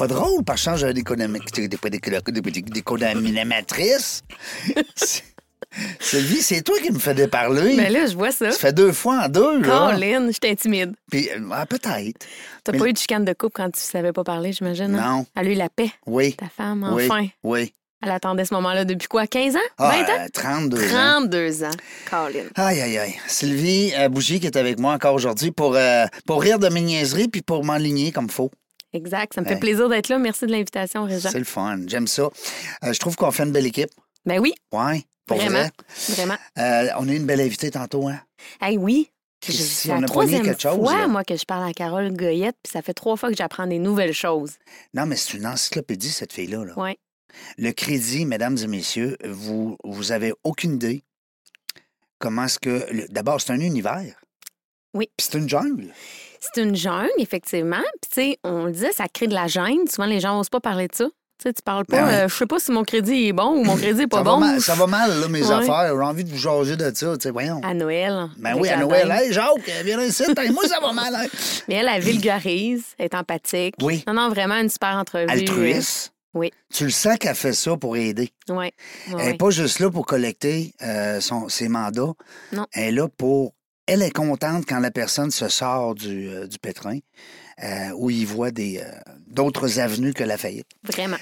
Pas drôle, par change d'économatrice. Sylvie, c'est toi qui me fais déparler. Ben là, je vois ça. Ça fait deux fois en deux, là. Colin, je t'intimide. Puis, ah, peut-être. T'as Mais- pas eu de chicane de couple quand tu savais pas parler, j'imagine? hein? Non. Elle a eu la paix, Oui. ta femme, enfin. Oui. Elle attendait ce moment-là depuis quoi? 15 ans? Ah, 20 ans? euh, 32 ans. 32 ans. Colin. Aïe, aïe, aïe. Sylvie euh, Bougie qui est avec moi encore aujourd'hui pour, euh, pour rire de mes niaiseries puis pour m'enligner comme faut. Exact. Ça me fait plaisir d'être là. Merci de l'invitation, Réjean. C'est le fun. J'aime ça. Euh, je trouve qu'on fait une belle équipe. Ben oui, Ouais. Pour vraiment. vrai. Vraiment. Euh, on a eu une belle invitée tantôt, hein? Hey, oui. C'est on la troisième quelque chose, fois, là. moi, que je parle à Carole Goyette, puis ça fait trois fois que j'apprends des nouvelles choses. Non, mais c'est une encyclopédie, cette fille-là. là. Ouais. Le crédit, mesdames et messieurs, vous, vous avez aucune idée comment est-ce que. D'abord, c'est un univers. Oui. Puis c'est une jungle. C'est une jungle, effectivement. Puis, tu sais, on le disait, ça crée de la gêne. Souvent, les gens n'osent pas parler de ça. Tu sais, tu parles pas, Ben ouais. euh, je sais pas si mon crédit est bon ou mon crédit est pas ça, va bon. mal, ça va mal, là, mes Ouais. affaires. J'ai envie de vous jaser de ça. Tu sais, voyons. À Noël. Ben oui, à Noël. Hey, Jacques, viens ici. Moi, ça va mal. hein. Mais elle, elle vulgarise, elle est empathique. Oui. Non, non, vraiment une super entrevue. Altruiste? oui. Tu le sens qu'elle fait ça pour aider. Oui. Elle n'est pas juste là pour collecter euh, son, ses mandats. Non. Elle est là pour. Elle est contente quand la personne se sort du, euh, du pétrin, euh, où il voit des, euh, d'autres avenues que la faillite. Vraiment.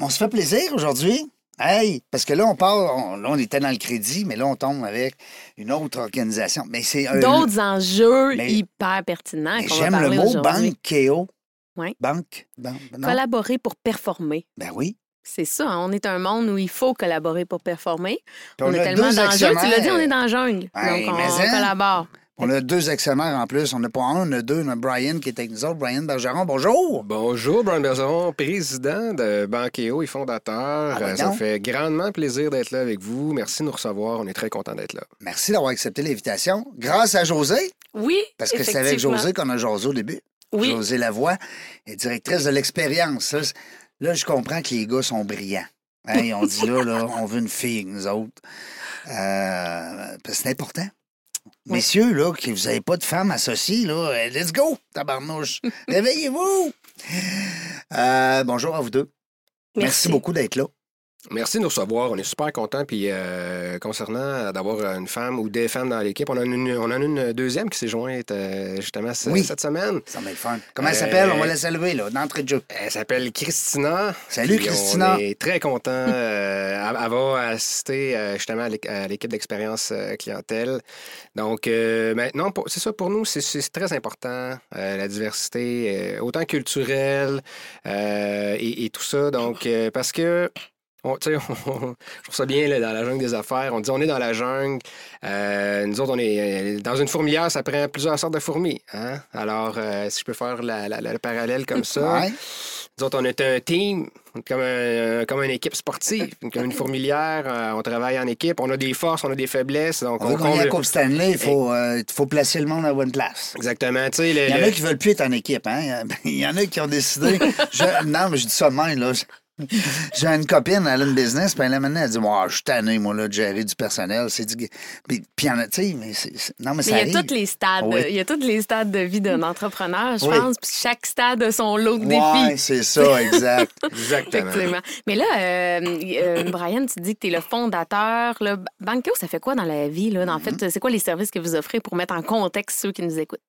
On se fait plaisir aujourd'hui? Hey, parce que là, on parle, on, là, on était dans le crédit, mais là, on tombe avec une autre organisation. Mais c'est un. D'autres enjeux mais- hyper pertinents mais qu'on va J'aime le mot banqueo. Oui. Banque. ban-? Collaborer pour performer. Ben oui. C'est ça, hein, on est un monde où il faut collaborer pour performer. Puis on, a tellement deux d'enjeux. Tu l'as dit, on est dans la jungle. Hey, Donc, on, collabore. On a deux actionnaires en plus. On n'a pas un, on a deux. On a Brian qui est avec nous autres. Brian Bergeron, bonjour. Bonjour, Brian Bergeron, président de Banqueo et fondateur. Ah, ben Euh, ça donc. me fait grandement plaisir d'être là avec vous. Merci de nous recevoir. On est très content d'être là. Merci d'avoir accepté l'invitation. Grâce à José, Oui, parce que c'est avec. José qu'on a José au début. Oui. José Lavoie est directrice de l'expérience. Là, je comprends que les gars sont brillants. Hein, on dit là, là, on veut une fille nous autres. Euh, parce que c'est important. Oui. Messieurs, là, que vous n'avez pas de femme associée, là, euh, let's go, tabarnouche. Réveillez-vous. Euh, bonjour à vous deux. Merci, Merci. beaucoup d'être là. Merci de nous recevoir. On est super contents. Puis euh, concernant d'avoir une femme ou des femmes dans l'équipe, on en a une, on en a une deuxième qui s'est jointe euh, justement ce- Oui. cette semaine. Ça va être fun. Comment elle s'appelle? On va la saluer, là, d'entrée de jeu. Elle s'appelle Christina. Salut, Puis Christina. On est très contents. Euh, elle, elle va assister euh, justement à l'équ- à l'équipe d'expérience euh, clientèle. Donc euh, maintenant, c'est ça pour nous, c'est- très important, euh, la diversité, autant culturelle euh, et, et tout ça. Donc, euh, parce que. On, on- je trouve ça bien là, dans la jungle des affaires. On dit on est dans la jungle. Euh, nous autres, on est euh, dans une fourmilière, ça prend plusieurs sortes de fourmis. hein? Alors, euh, si je peux faire la- la- la- le parallèle comme ça, Ouais. nous autres, on est un team, comme, un- comme une équipe sportive, comme une fourmilière. euh, on travaille en équipe, on a des forces, on a des faiblesses. Donc On veut on gagner la Coupe Stanley, il faut, euh, il faut placer le monde à la bonne place. Exactement. Le- Il y en le- a qui veulent plus être en équipe, hein? Il y en a qui ont décidé. Je- non, mais je dis ça de même, là. J'ai une copine, elle a une business, puis elle, maintenant, elle dit Moi, je suis tanné, moi, là, de gérer du personnel. C'est du... Puis, puis il y en a, tu sais, mais, non, mais Mais ça il y a tous les stades. Oui. Il y a tous les stades de vie d'un entrepreneur, je Oui. pense. Puis chaque stade a son lot de défis. c'est ça, exact. Exactement. Effectivement. Mais là, euh, euh, Brian, tu dis que tu es le fondateur. Là. Banco, ça fait quoi dans la vie? Là? En Mm-hmm. fait, c'est quoi les services que vous offrez pour mettre en contexte ceux qui nous écoutent?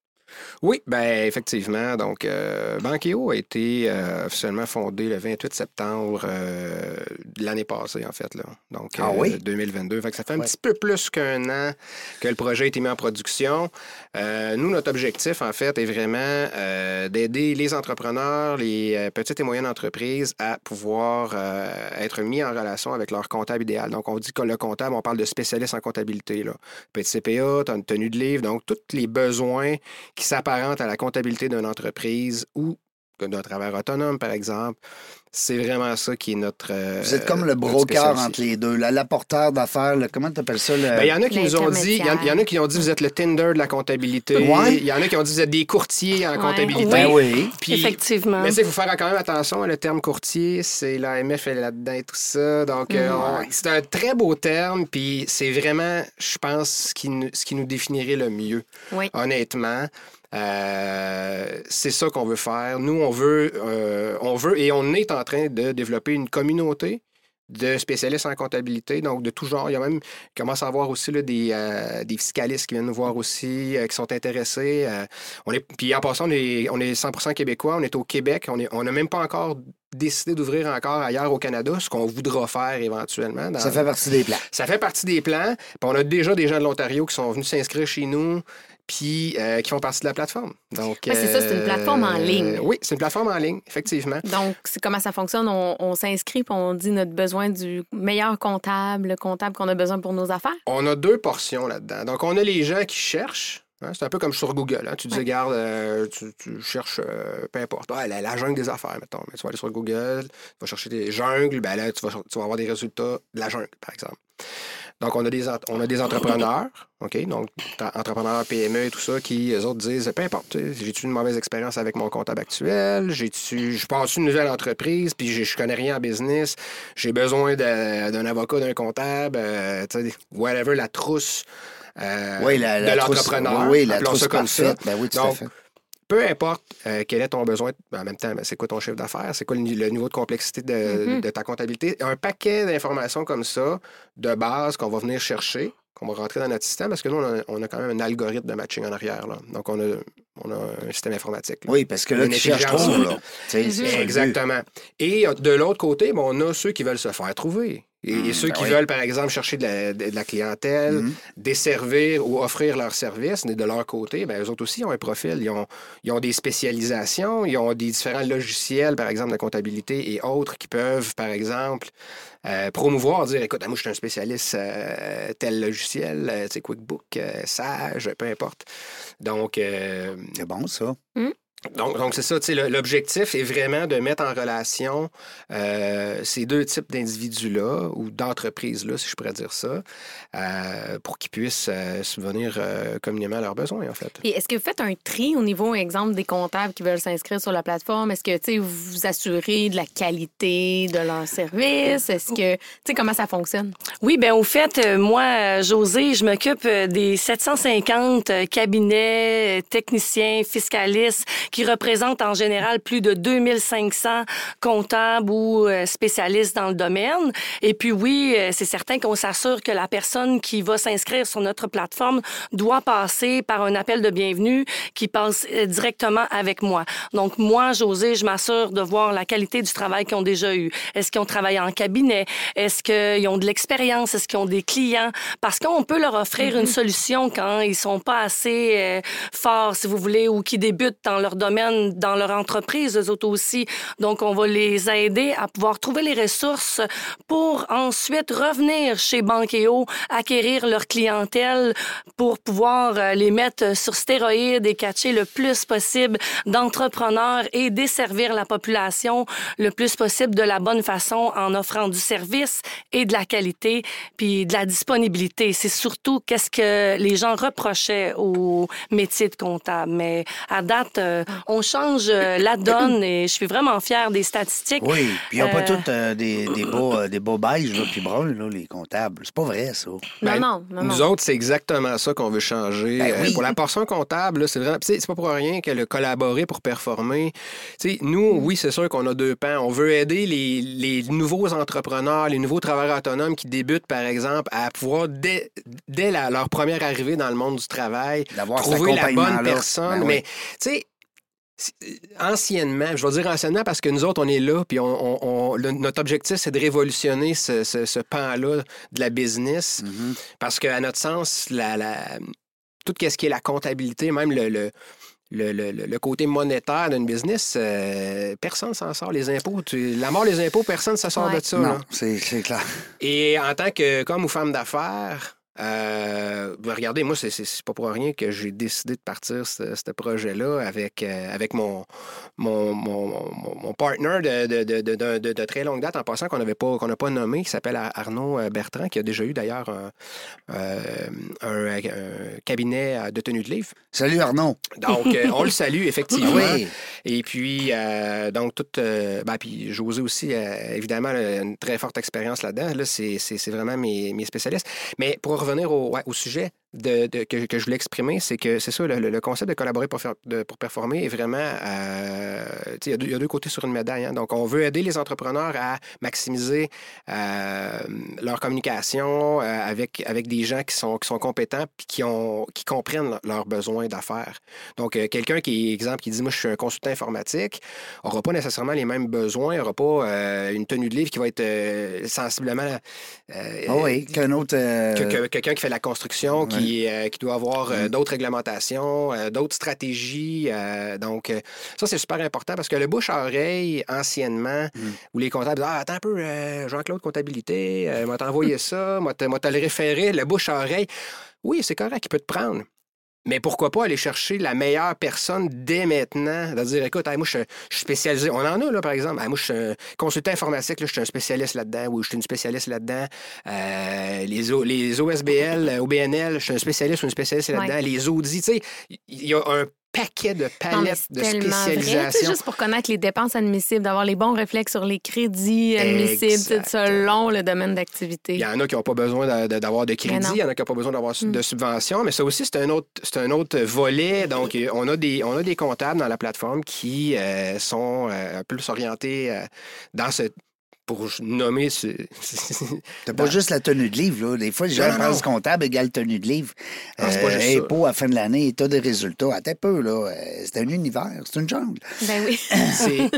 Oui, ben effectivement. Donc, euh, Banqueo a été euh, officiellement fondé le 28 septembre euh, de l'année passée, en fait. Là. Donc, Ah euh, oui? 2022. Fait que ça fait un Ouais. petit peu plus qu'un an que le projet a été mis en production. Nous, notre objectif, en fait, est vraiment d'aider les entrepreneurs, les petites et moyennes entreprises à pouvoir être mis en relation avec leur comptable idéal. Donc, on dit que le comptable, on parle de spécialiste en comptabilité. Là. Petit CPA, tenue de livre, donc tous les besoins qui s'apparentent à la comptabilité d'une entreprise ou d'un travail autonome, par exemple. C'est vraiment ça qui est notre. euh, Vous êtes comme le broker entre les deux, l'apporteur d'affaires, le- comment tu appelles ça? Le... Ben, Il y en a qui nous ont dit, il y, en- il y en a qui ont dit vous êtes le Tinder de la comptabilité. Ouais. Il y en a qui ont dit vous êtes des courtiers en Ouais. comptabilité. Ben oui. Puis- Effectivement. Mais il faut faire quand même attention, le terme courtier, c'est l'AMF est là-dedans et tout ça. Donc, euh, c'est un très beau terme, puis c'est vraiment, je pense, ce qui, nous- ce qui nous définirait le mieux, Oui. honnêtement. Euh, c'est ça qu'on veut faire. Nous, on veut, euh, on veut et on est en train de développer une communauté de spécialistes en comptabilité, donc de tout genre. Il y a même, il commence à avoir aussi là, des, euh, des fiscalistes qui viennent nous voir aussi, euh, qui sont intéressés. euh, on est, puis en passant, on est, on est 100 québécois, on est au Québec, on n'a on même pas encore décidé d'ouvrir encore ailleurs au Canada, ce qu'on voudra faire éventuellement. dans- Ça fait partie des plans. ça fait partie des plans. Puis on a déjà des gens de l'Ontario qui sont venus s'inscrire chez nous, puis euh, qui font partie de la plateforme. Donc, c'est ça, c'est une plateforme en ligne. Oui, c'est une plateforme en ligne, effectivement. Donc, c'est comment ça fonctionne? On, on s'inscrit puis on dit notre besoin du meilleur comptable, le comptable qu'on a besoin pour nos affaires. On a deux portions là-dedans. Donc, on a les gens qui cherchent. hein, c'est un peu comme sur Google. hein. Tu dis, regarde, euh, tu, tu cherches, euh, peu importe, Ah, la, la jungle des affaires, mettons. Mais tu vas aller sur Google, tu vas chercher des jungles, ben là, tu vas, tu vas avoir des résultats de la jungle, par exemple. Donc, on a des, on a des entrepreneurs, OK? Donc, entrepreneurs, PME et tout ça, qui, eux autres, disent, peu importe, j'ai-tu une mauvaise expérience avec mon comptable actuel? J'ai-tu, je passe une nouvelle entreprise, puis je connais rien en business, j'ai besoin d'un avocat, d'un comptable, euh, tu sais, whatever, la trousse euh, Oui, la, la de l'entrepreneur. Oui, la trousse ça comme ça. parfaite. Ben oui, tout à Donc, fait. Peu importe euh, quel est ton besoin, en même temps, c'est quoi ton chiffre d'affaires, c'est quoi le, ni- le niveau de complexité de, Mhm. de ta comptabilité, un paquet d'informations comme ça, de base, qu'on va venir chercher, qu'on va rentrer dans notre système, parce que nous, on a, on a quand même un algorithme de matching en arrière. Là. Donc, on a, on a un système informatique. là. Oui, parce que là, Une tu cherches intelligence. trop, là. Exactement. Et euh, de l'autre côté, ben, on a ceux qui veulent se faire trouver. Et, et ceux ben qui oui. veulent, par exemple, chercher de la, de- de la clientèle, Mhm. desservir ou offrir leurs services, mais de leur côté, ben, eux autres aussi ont un profil. Ils ont, ils ont des spécialisations, ils ont des différents logiciels, par exemple, de comptabilité et autres qui peuvent, par exemple, euh, promouvoir, dire écoute, moi, je suis un spécialiste euh, tel logiciel, euh, tu sais, QuickBook, euh, Sage, peu importe. Donc, euh, C'est bon, ça. Donc, donc c'est ça, tu sais, le- l'objectif est vraiment de mettre en relation euh, ces deux types d'individus-là, ou d'entreprises-là, si je pourrais dire ça, euh, pour qu'ils puissent euh, subvenir euh, communément à leurs besoins, en fait. Puis est-ce que vous faites un tri au niveau, exemple, des comptables qui veulent s'inscrire sur la plateforme? Est-ce que, tu sais, vous vous assurez de la qualité de leur service? Est-ce que, tu sais, comment ça fonctionne? Oui, ben au fait, moi, José, je m'occupe des 750 euh, cabinets, techniciens, fiscalistes qui représentent en général plus de 2500 comptables ou euh, spécialistes dans le domaine. Et puis oui, euh, c'est certain qu'on s'assure que la personne qui va s'inscrire sur notre plateforme doit passer par un appel de bienvenue qui passe euh, directement avec moi. Donc moi, José, je m'assure de voir la qualité du travail qu'ils ont déjà eu. Est-ce qu'ils ont travaillé en cabinet? Est-ce qu'ils ont de l'expérience? Est-ce qu'ils ont des clients? Parce qu'on peut leur offrir une solution quand ils sont pas assez euh, forts, si vous voulez, ou qui débutent dans leur domaine, dans leur entreprise, eux autres aussi. Donc, on va les aider à pouvoir trouver les ressources pour ensuite revenir chez Bankéo, acquérir leur clientèle pour pouvoir euh, les mettre sur stéroïdes et catcher le plus possible d'entrepreneurs et desservir la population le plus possible de la bonne façon en offrant du service et de la qualité, puis de la disponibilité. C'est surtout qu'est-ce que les gens reprochaient au métier de comptable. Mais à date, euh, on change euh, la donne et je suis vraiment fière des statistiques. Oui, puis ils n'ont pas Euh, tous euh, des, des beaux, euh, des beaux beiges, puis bruns, là, les comptables. C'est pas vrai, ça. Ben, non, non, Nous non. autres, c'est exactement ça qu'on veut changer. Ben Euh, oui. pour la portion comptable, là, c'est vraiment. c'est c'est pas pour rien que le collaborer pour performer. Tu sais, nous, oui, c'est sûr qu'on a deux pans. On veut aider les, les nouveaux entrepreneurs, les nouveaux travailleurs autonomes qui débutent, par exemple, à pouvoir, dès, dès la- leur première arrivée dans le monde du travail, trouver la bonne personne. Ben oui. Mais, tu sais, anciennement, je vais dire anciennement parce que nous autres, on est là, puis on, on- on- le- notre objectif, c'est de révolutionner ce, ce- ce pan-là de la business. Mhm. Parce qu'à notre sens, la, la- tout ce qui est la comptabilité, même le, le, le- le- le- le côté monétaire d'une business, euh, personne s'en sort. Les impôts, tu- la mort des impôts, personne ne sort Ouais. de ça. Non, c'est c'est clair. Et en tant que comme ou femme d'affaires, euh, ben, regardez, moi, c'est- pas pour rien que j'ai décidé de partir ce, projet-là avec, euh, avec mon, mon, mon, mon, partner de, de, de, de, très longue date, en passant, qu'on n'avait pas, qu'on n'a pas nommé, qui s'appelle Arnaud euh, Bertrand, qui a déjà eu d'ailleurs un, euh, un- un cabinet de tenue de livre. Salut Arnaud. Donc, on le salue, effectivement. Oui. Et puis, donc, toute. ben, puis, José aussi, évidemment, une très forte expérience là-dedans. Là, c'est vraiment mes, mes spécialistes. Mais pour revenir au, ouais, au sujet de, de- que, que je voulais exprimer, c'est que c'est ça, le, concept de collaborer pour, faire, de- pour performer est vraiment. euh, il y a deux- il y, a deux côtés sur une médaille. hein. Donc, on veut aider les entrepreneurs à maximiser euh, leur communication euh, avec, avec des gens qui sont, qui sont compétents puis qui, ont, qui comprennent le- leurs besoins d'affaires. Donc, quelqu'un qui, exemple, qui dit Moi, je suis un consultant informatique, n'aura pas nécessairement les mêmes besoins, n'aura pas une tenue de livre qui va être sensiblement. Ah oui, qu'un autre. que- que- quelqu'un qui fait la construction, qui, euh, qui doit avoir euh, d'autres réglementations, euh, d'autres stratégies. donc, ça, c'est super important parce que le bouche à oreille, anciennement, où les comptables disent Ah, attends un peu, Jean-Claude Comptabilité, m'a t'envoyé ça, m'a te m'a te le référé, le bouche à oreille. Oui, c'est correct, il peut te prendre. Mais pourquoi pas aller chercher la meilleure personne dès maintenant, de dire écoute, hey, moi je, suis spécialisé. On en a là, par exemple. Hey, moi je suis un consultant informatique, là, je suis un spécialiste là-dedans, ou je suis une spécialiste là-dedans. Euh, les, O- les OSBL, euh, OBNL, je suis un spécialiste ou une spécialiste là-dedans. Ouais. Les audits, tu sais, il y a un paquet de palettes de tellement vrai. Spécialisation. juste pour connaître les dépenses admissibles, d'avoir les bons réflexes sur les crédits admissibles, selon le domaine Il d'activité. y en a qui n'ont pas besoin d'avoir de, crédit, il y en a qui n'ont pas besoin d'avoir Mm. de subventions, mais ça aussi, c'est un autre, un autre volet. Donc, on a, des, on a des comptables dans la plateforme qui euh, sont euh, plus orientés euh, dans ce. Pour nommer ce. T'as pas juste la tenue de livre, là. Des fois, les gens pensent comptable égale tenue de livre. Ah, c'est pas juste ça. impôt à la fin de l'année, état des résultats. Attends peu, là. Euh, C'est un univers, c'est une jungle. Ben oui. c'est.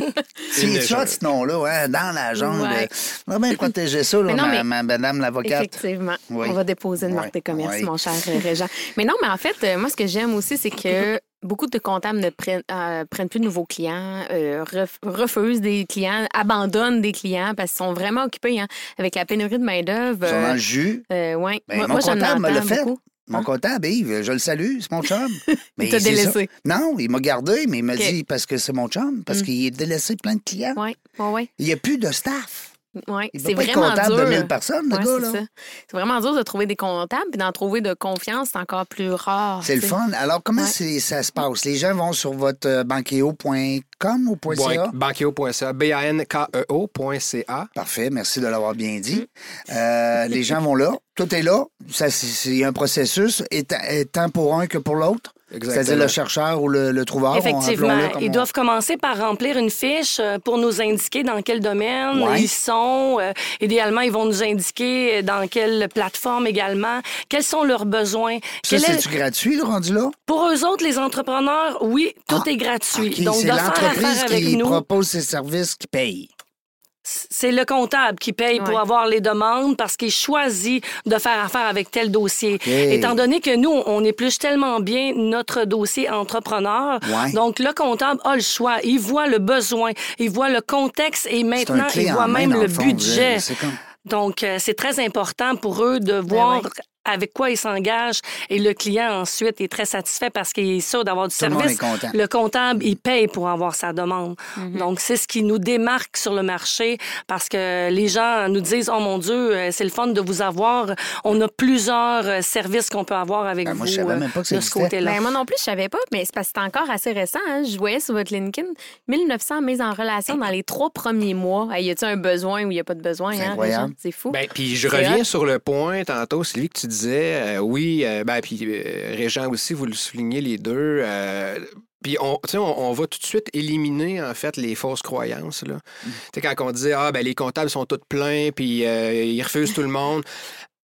C'est une ça, jungle. ce nom-là, hein, dans la jungle. Ouais. On va bien protéger ça, là, Mais non, ma, mais- ma- madame l'avocate. Effectivement. Oui. On va déposer une Ouais. marque de commerce, mon cher euh, Régent. Mais non, mais en fait, euh, moi, ce que j'aime aussi, c'est que beaucoup de comptables ne prennent, euh, prennent plus de nouveaux clients, euh, ref- refusent des clients, abandonnent des clients parce qu'ils sont vraiment occupés hein, avec la pénurie de main-d'œuvre. Ils sont dans euh, le jus. ouais. Ben, moi, mon moi, comptable me l'a fait. beaucoup. Mon Hein? comptable, Yves, je le salue, c'est mon chum. Mais t'a ça. délaissé. Non, il m'a gardé, mais il m'a dit parce que c'est mon chum, parce Mm. qu'il est délaissé plein de clients. Oui, oui, oui. Il n'y a plus de staff. Peut C'est être vraiment comptable dur. de 1000 personnes, le Ouais, gars, c'est là. ça. C'est vraiment dur de trouver des comptables, puis d'en trouver de confiance, c'est encore plus rare. C'est le fun. Alors, comment Ouais. c'est- ça se passe? Les gens vont sur votre euh, banqueo.com ou .ca? Banqueo.ca, B-A-N-K-E-O.ca. Parfait, merci de l'avoir bien dit. Mm. Euh, les gens vont là, tout est là. Ça, c'est- un processus, étant, étant pour un que pour l'autre? C'est-à-dire le chercheur ou le, le trouveur. Effectivement. comme Ils on- doivent commencer par remplir une fiche euh, pour nous indiquer dans quel domaine Ouais. ils sont. Euh, idéalement, ils vont nous indiquer dans quelle plateforme également, quels sont leurs besoins? Ça, Quel est- gratuit, le rendu là? Pour eux autres, les entrepreneurs, oui, tout Ah, est gratuit. OK, Donc, c'est l'entreprise qui nous, propose ses services qui paye. C'est le comptable qui paye pour Ouais. avoir les demandes parce qu'il choisit de faire affaire avec tel dossier. Étant donné que nous, on épluche tellement bien notre dossier entrepreneur, Ouais. donc le comptable a le choix. Il voit le besoin, il voit le contexte et maintenant, il voit même le fond, budget. comme... Donc, euh, c'est très important pour eux de voir ouais. Avec quoi ils s'engagent et le client ensuite est très satisfait parce qu'il est sûr d'avoir du Tout le monde service. est content. Le comptable, il paye pour avoir sa demande. Mm-hmm. Donc, c'est ce qui nous démarque sur le marché parce que les gens nous disent, oh mon Dieu, euh, c'est le fun de vous avoir. On a plusieurs euh, services qu'on peut avoir avec Ben, vous moi, je savais euh, même pas que ça de ce côté-là. Ben, moi non plus, je savais pas, mais c'est parce que c'est encore assez récent. hein. Je voyais sur votre LinkedIn 1900 mises en relation dans les trois premiers mois. Hey, y a-t-il un besoin ou y a pas de besoin? C'est hein, fou. Ben, puis je reviens hot. sur le point tantôt, Sylvie, que tu disais, euh, oui, euh, ben, puis euh, Régent aussi, vous le soulignez les deux. puis on, on, on va tout de suite éliminer, en fait, les fausses croyances. Là. Mm. Tu sais, quand on disait, ah, ben, les comptables sont tous pleins, puis euh, ils refusent tout le monde.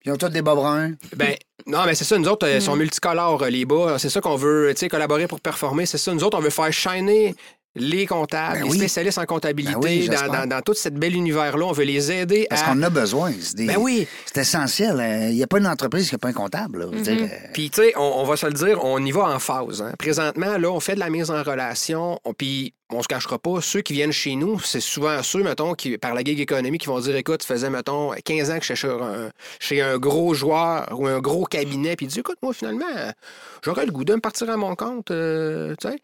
Ils ont tous des bas bruns. Ben, non, mais c'est ça, nous autres, euh, sont multicolores, euh, les bas. C'est ça qu'on veut, tu sais, collaborer pour performer. C'est ça, nous autres, on veut faire shiner les comptables, Ben les oui. spécialistes en comptabilité, Ben oui, dans, dans, dans tout cet bel univers-là. On veut les aider Parce à. qu'on a besoin. C'est des- Ben oui. C'est essentiel. Il n'y a pas une entreprise qui n'a pas un comptable. dire, euh, Puis, tu sais, on, on va se le dire, on y va en phase. hein. Présentement, là, on fait de la mise en relation, on- puis on se cachera pas, ceux qui viennent chez nous, c'est souvent ceux, mettons, qui, par la gig économie, qui vont dire Écoute, ça faisait, mettons, 15 ans que je chez un, chez un gros joueur ou un gros cabinet, puis ils disent Écoute, moi, finalement, j'aurais le goût de me partir à mon compte. euh, tu sais.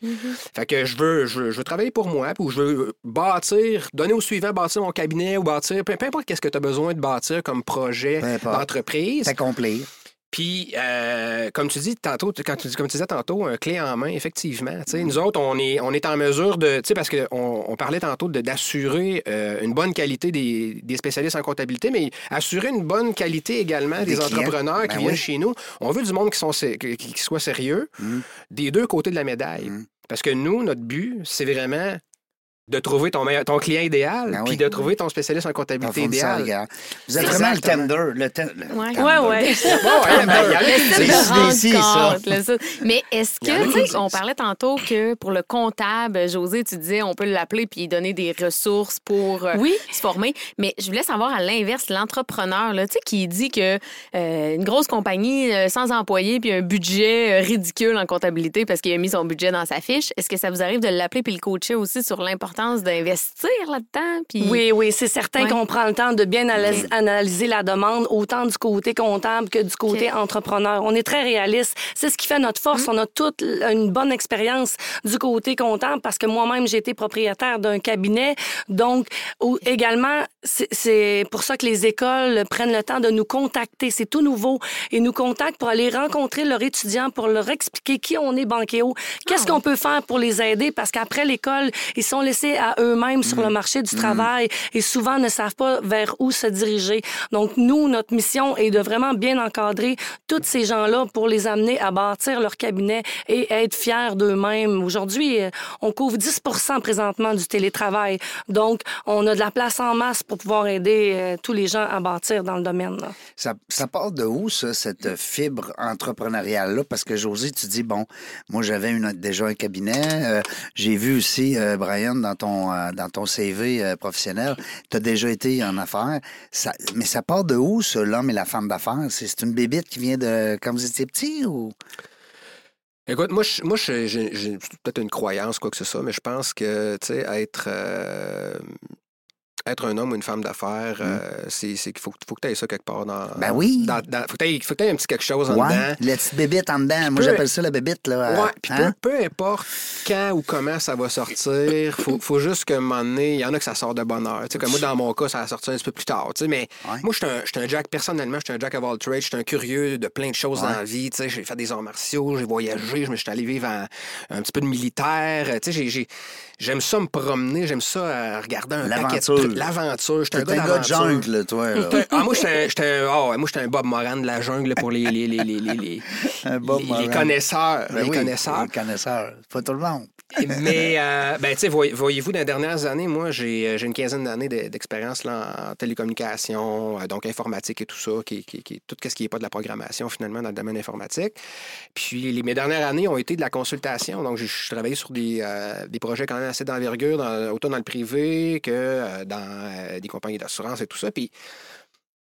Fait que je veux, je, veux, je veux travailler pour moi, puis je veux bâtir, donner au suivant, bâtir mon cabinet ou bâtir, peu, peu importe qu'est-ce que tu as besoin de bâtir comme projet d'entreprise. T'accomplir. Puis, euh, comme tu dis tantôt, quand tu, comme tu disais tantôt, un clé en main, effectivement. Sais, Nous autres, on est, on est en mesure de. Tu sais, parce qu'on on parlait tantôt d'assurer euh, une bonne qualité des, des spécialistes en comptabilité, mais assurer une bonne qualité également des, entrepreneurs qui Ben viennent chez nous. On veut du monde qui, sont, sé- qui, qui soit sérieux Mm. des deux côtés de la médaille. Mm. Parce que nous, notre but, c'est vraiment de trouver ton, meilleur- ton client idéal, Ben puis oui. de trouver ton spécialiste en comptabilité idéal. Vous êtes C'est vraiment le tender. Le ten- le Ouais. tender. Ouais, ouais. Bon, ben. Mais est-ce que, tu on parlait tantôt que pour le comptable, José, tu disais, on peut l'appeler puis lui donner des ressources pour euh, Oui. se former. Mais je voulais savoir à l'inverse, l'entrepreneur, là, tu sais, qui dit que euh, une grosse compagnie euh, sans employés puis un budget ridicule en comptabilité parce qu'il a mis son budget dans sa fiche, est-ce que ça vous arrive de l'appeler puis le coacher aussi sur l'importance d'investir là-dedans? Puis... Oui, oui, c'est certain Ouais. qu'on prend le temps de bien analyser, analyser la demande, autant du côté comptable que du côté entrepreneur. On est très réaliste. C'est ce qui fait notre force. On a toute une bonne expérience du côté comptable parce que moi-même, j'ai été propriétaire d'un cabinet. Donc, également, c'est- pour ça que les écoles prennent le temps de nous contacter. C'est tout nouveau. Ils nous contactent pour aller rencontrer leurs étudiants, pour leur expliquer qui on est Bankéo, qu'est-ce qu'on peut faire pour les aider? Parce qu'après l'école, ils sont laissés à eux-mêmes sur le marché du travail et souvent ne savent pas vers où se diriger. Donc, nous, notre mission est de vraiment bien encadrer tous ces gens-là pour les amener à bâtir leur cabinet et être fiers d'eux-mêmes. Aujourd'hui, euh, on couvre 10 présentement du télétravail. Donc, on a de la place en masse pour pouvoir aider euh, tous les gens à bâtir dans le domaine. là. Ça, ça part de où, ça, cette fibre entrepreneuriale-là? Parce que, José, tu dis, bon, moi, j'avais déjà un cabinet. euh, J'ai vu aussi, euh, Brian, dans ton, euh, dans CV euh, professionnel, tu as déjà été en affaires. Mais ça part de où, ça, l'homme et la femme d'affaires? C'est une bébite qui vient de quand vous étiez petit ou? Écoute, moi, je- moi j'ai peut-être une croyance, quoi que ce soit, mais je pense que, tu sais, être, euh, être un homme ou une femme d'affaires, euh, c'est qu'il faut, faut que tu aies ça quelque part dans. Mm. Ben oui. dans- dans- faut que tu aies, un petit quelque chose en Ouais, dedans. la petite bébite en dedans. Moi, j'appelle ça la bébite, là. Ouais, puis hein? peu, peu importe quand ou comment ça va sortir, faut, faut juste qu'à un moment donné, il y en a que ça sort de bonne heure. Tu sais, comme moi, dans mon cas, ça a sorti un petit peu plus tard. tu sais, Mais Ouais. moi, je suis un, Jack, personnellement, je suis un Jack of all trades. Je suis un curieux de plein de choses Ouais. dans la vie. tu sais, J'ai fait des arts martiaux, j'ai voyagé, je me suis allé vivre en- un petit peu de militaire. Tu sais, j'ai- J'aime ça me promener, j'aime ça euh, regarder un paquet de L'aventure. suis un gars un gars de jungle, toi. là. Ah, moi, j'étais un- j'étais un, ah j'étais un Bob Moran de la jungle pour les, les, les, les, les, les- Un Bob les- Moran. les connaisseurs. Ben les oui, connaisseurs. Les connaisseurs. Pas tout le monde. Mais, euh, ben, tu sais, voy- voyez-vous, dans les dernières années, moi, j'ai euh, une quinzaine d'années de- d'expérience en télécommunication, euh, donc informatique et tout ça, qui, qui, tout ce qui n'est pas de la programmation, finalement, dans le domaine informatique. Puis, les, mes dernières années ont été de la consultation. Donc, j'ai travaillé sur des, des projets quand même assez d'envergure, autant dans le privé que dans des compagnies d'assurance et tout ça. Puis,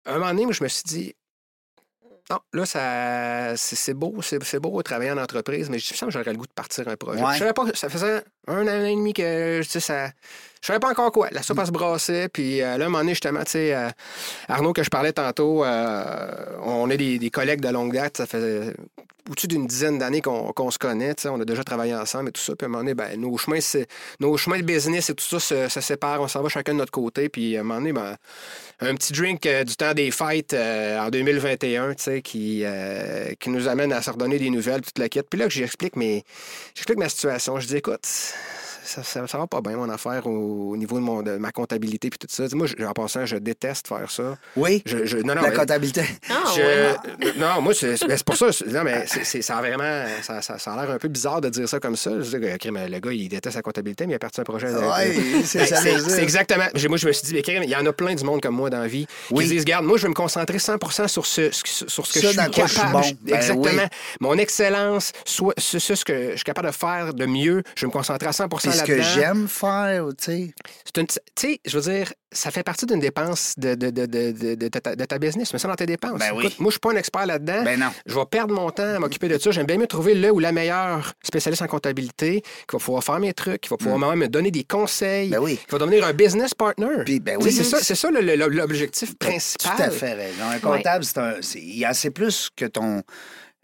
à un moment donné, moi, je me suis dit, non, là, ça, c'est beau, c'est c'est beau travailler en entreprise, mais je sens que j'aurais le goût de partir un projet. Ouais. Je savais pas, ça faisait un an et demi que, tu sais, ça... Je savais pas encore quoi. La soupe, elle se brassait, puis euh, là, à un moment donné, justement, tu sais, euh, Arnaud, que je parlais tantôt, euh, on est des, des collègues de longue date, ça fait au-dessus d'une dizaine d'années qu'on qu'on se connaît, on a déjà travaillé ensemble et tout ça, puis à un moment donné, ben, nos chemins, nos chemins de business et tout ça se, se séparent, on s'en va chacun de notre côté, puis à un moment donné, ben, un petit drink euh, du temps des fêtes euh, en 2021, tu sais, qui, euh, qui nous amène à se redonner des nouvelles, toute la quête. Puis là, que j'explique mes, j'explique ma situation. Je dis, écoute, ça, ça, ça va pas bien, mon affaire, au, au niveau de, mon, de ma comptabilité, puis tout ça. Moi, je- en passant, je déteste faire ça. Oui? Je, je- non, non, la mais- comptabilité. Ah, je- ouais. Non, moi, c'est pour ça. c'est- Non, mais c'est- c'est- ça a vraiment. Ça, ça- ça a l'air un peu bizarre de dire ça comme ça. Je dis que crime, le gars, il déteste sa comptabilité, mais il a parti un projet. de- Oui, c'est Ben, ça. c'est exactement. Moi, je me suis dit, mais il y en a plein du monde comme moi dans la vie Oui. qui disent, regarde, moi, je vais me concentrer 100 sur ce, sur ce que Ça, je suis je suis capable. bon. Ben exactement. oui. Mon excellence, soit ce, ce que je suis capable de faire de mieux, je vais me concentrer à 100 Puis ce que j'aime faire, tu sais. C'est une- Tu sais, je veux dire, ça fait partie d'une dépense de, de, de, de, de, de ta, de ta business. Mais ça dans tes dépenses. Ben oui. Écoute, moi, je suis pas un expert là-dedans. Ben non. Je vais perdre mon temps à m'occuper de ça. J'aime bien mieux trouver le ou la meilleure spécialiste en comptabilité qui va pouvoir faire mes trucs, qui va pouvoir même me donner des conseils, Mm. Ben oui. qui va devenir un business partner. Puis, ben oui. C'est ça, ça l'objectif principal. Tout à fait raison. Un comptable, c'est un. Il en sait plus que ton.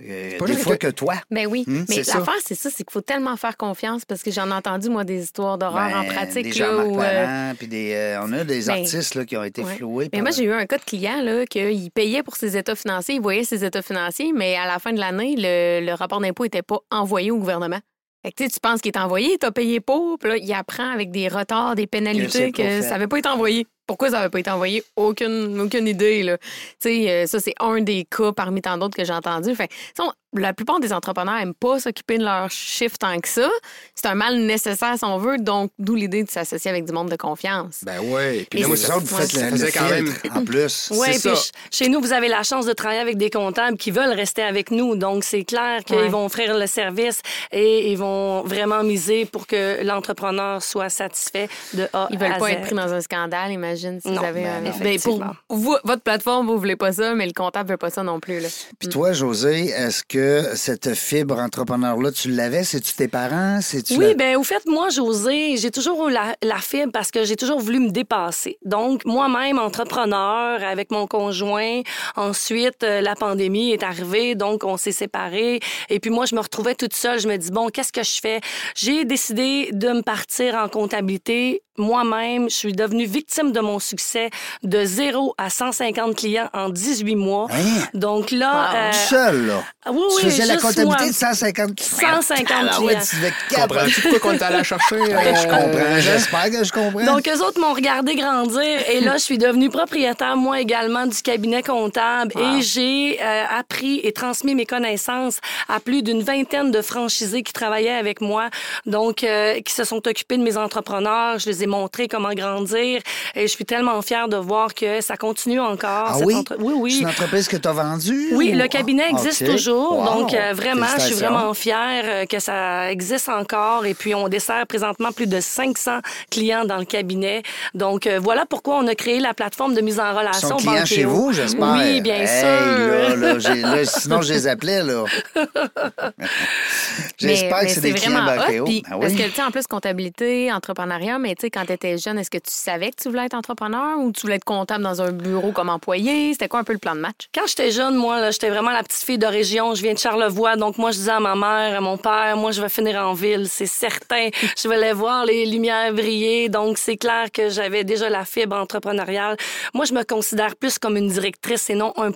Euh, pas des fois que- que toi. Ben oui. Hum, mais l'affaire, c'est ça, c'est qu'il faut tellement faire confiance parce que j'en ai entendu, moi, des histoires d'horreur en Ben, pratique. Des là, euh, puis des, euh, on a des ben, artistes là, qui ont été ouais. floués. Mais par- moi, j'ai eu un cas de client là, qu'il payait pour ses états financiers, il voyait ses états financiers, mais à la fin de l'année, le, le rapport d'impôt n'était pas envoyé au gouvernement. Fait que, tu sais, tu penses qu'il est envoyé, tu as payé pour, puis là, il apprend avec des retards, des pénalités que, fait. ça n'avait pas été envoyé. Pourquoi ça n'avait pas été envoyé? Aucune, aucune idée. Là. Tu sais, euh, ça, c'est un des cas parmi tant d'autres que j'ai entendu. Fait on- la plupart des entrepreneurs n'aiment pas s'occuper de leur chiffre tant que ça. C'est un mal nécessaire si on veut, donc d'où l'idée de s'associer avec du monde de confiance. Ben oui. Puis Vous c'est- ça, autres, vous ouais. faites le, quand même. en plus. Oui, puis chez nous, vous avez la chance de travailler avec des comptables qui veulent rester avec nous. Donc, c'est clair qu'ils Ouais. vont offrir le service et ils vont vraiment miser pour que l'entrepreneur soit satisfait de A Ils veulent à pas Z. être pris dans un scandale, imagine, si Non, vous avez ben un non. Ben, pour vous, votre plateforme, vous voulez pas ça, mais le comptable veut pas ça non plus. Là. Puis toi, José, est-ce que cette fibre entrepreneur-là, tu l'avais? C'est-tu tes parents? C'est-tu Oui, la- ben au fait, moi, José, j'ai toujours eu la, la fibre parce que j'ai toujours voulu me dépasser. Donc, moi-même, entrepreneur avec mon conjoint. Ensuite, euh, la pandémie est arrivée, donc on s'est séparés. Et puis moi, je me retrouvais toute seule. Je me dis, bon, qu'est-ce que je fais? J'ai décidé de me partir en comptabilité. Moi-même, je suis devenue victime de mon succès de 0 à 150 clients en 18 mois. Hein? Donc là... Wow. euh, Seul, là. oui, oui, tu faisais la comptabilité moi. de 150 clients. 150 Ah ouais, clients. tu devais. Comprends-tu pourquoi qu'on est allé la chercher? Je euh, comprends. Jean? J'espère que je comprends. Donc, eux autres m'ont regardé grandir et là, je suis devenue propriétaire, moi également, du cabinet comptable et j'ai euh, appris et transmis mes connaissances à plus d'une vingtaine de franchisés qui travaillaient avec moi, donc euh, qui se sont occupés de mes entrepreneurs. Je les ai montré comment grandir et je suis tellement fière de voir que ça continue encore. ah cette oui? entre- Oui, C'est oui. une entreprise que tu as vendue? Oui, ou- le cabinet Ah, existe toujours. Wow. Donc, euh, vraiment, je suis vraiment fière euh, que ça existe encore. Et puis, on dessert présentement plus de 500 clients dans le cabinet. Donc, euh, voilà pourquoi on a créé la plateforme de mise en Ils relation. sont clients Bankéo. chez vous, j'espère. Oui, bien Hey, sûr. Là, là, j'ai- là, sinon, je les appelais, là. J'espère que c'est des clients hot, puis Ah Parce oui. que, tu sais, en plus, comptabilité, entrepreneuriat, mais tu sais, quand tu étais jeune, est-ce que tu savais que tu voulais être entrepreneur ou tu voulais être comptable dans un bureau comme employé? C'était quoi un peu le plan de match? Quand j'étais jeune, moi, j'étais vraiment la petite fille de région. Je viens de Charlevoix. Donc, moi, je disais à ma mère, à mon père, moi, je vais finir en ville, c'est certain. Je vais aller voir les lumières briller. Donc, c'est clair que j'avais déjà la fibre entrepreneuriale. Moi, je me considère plus comme une directrice et non un,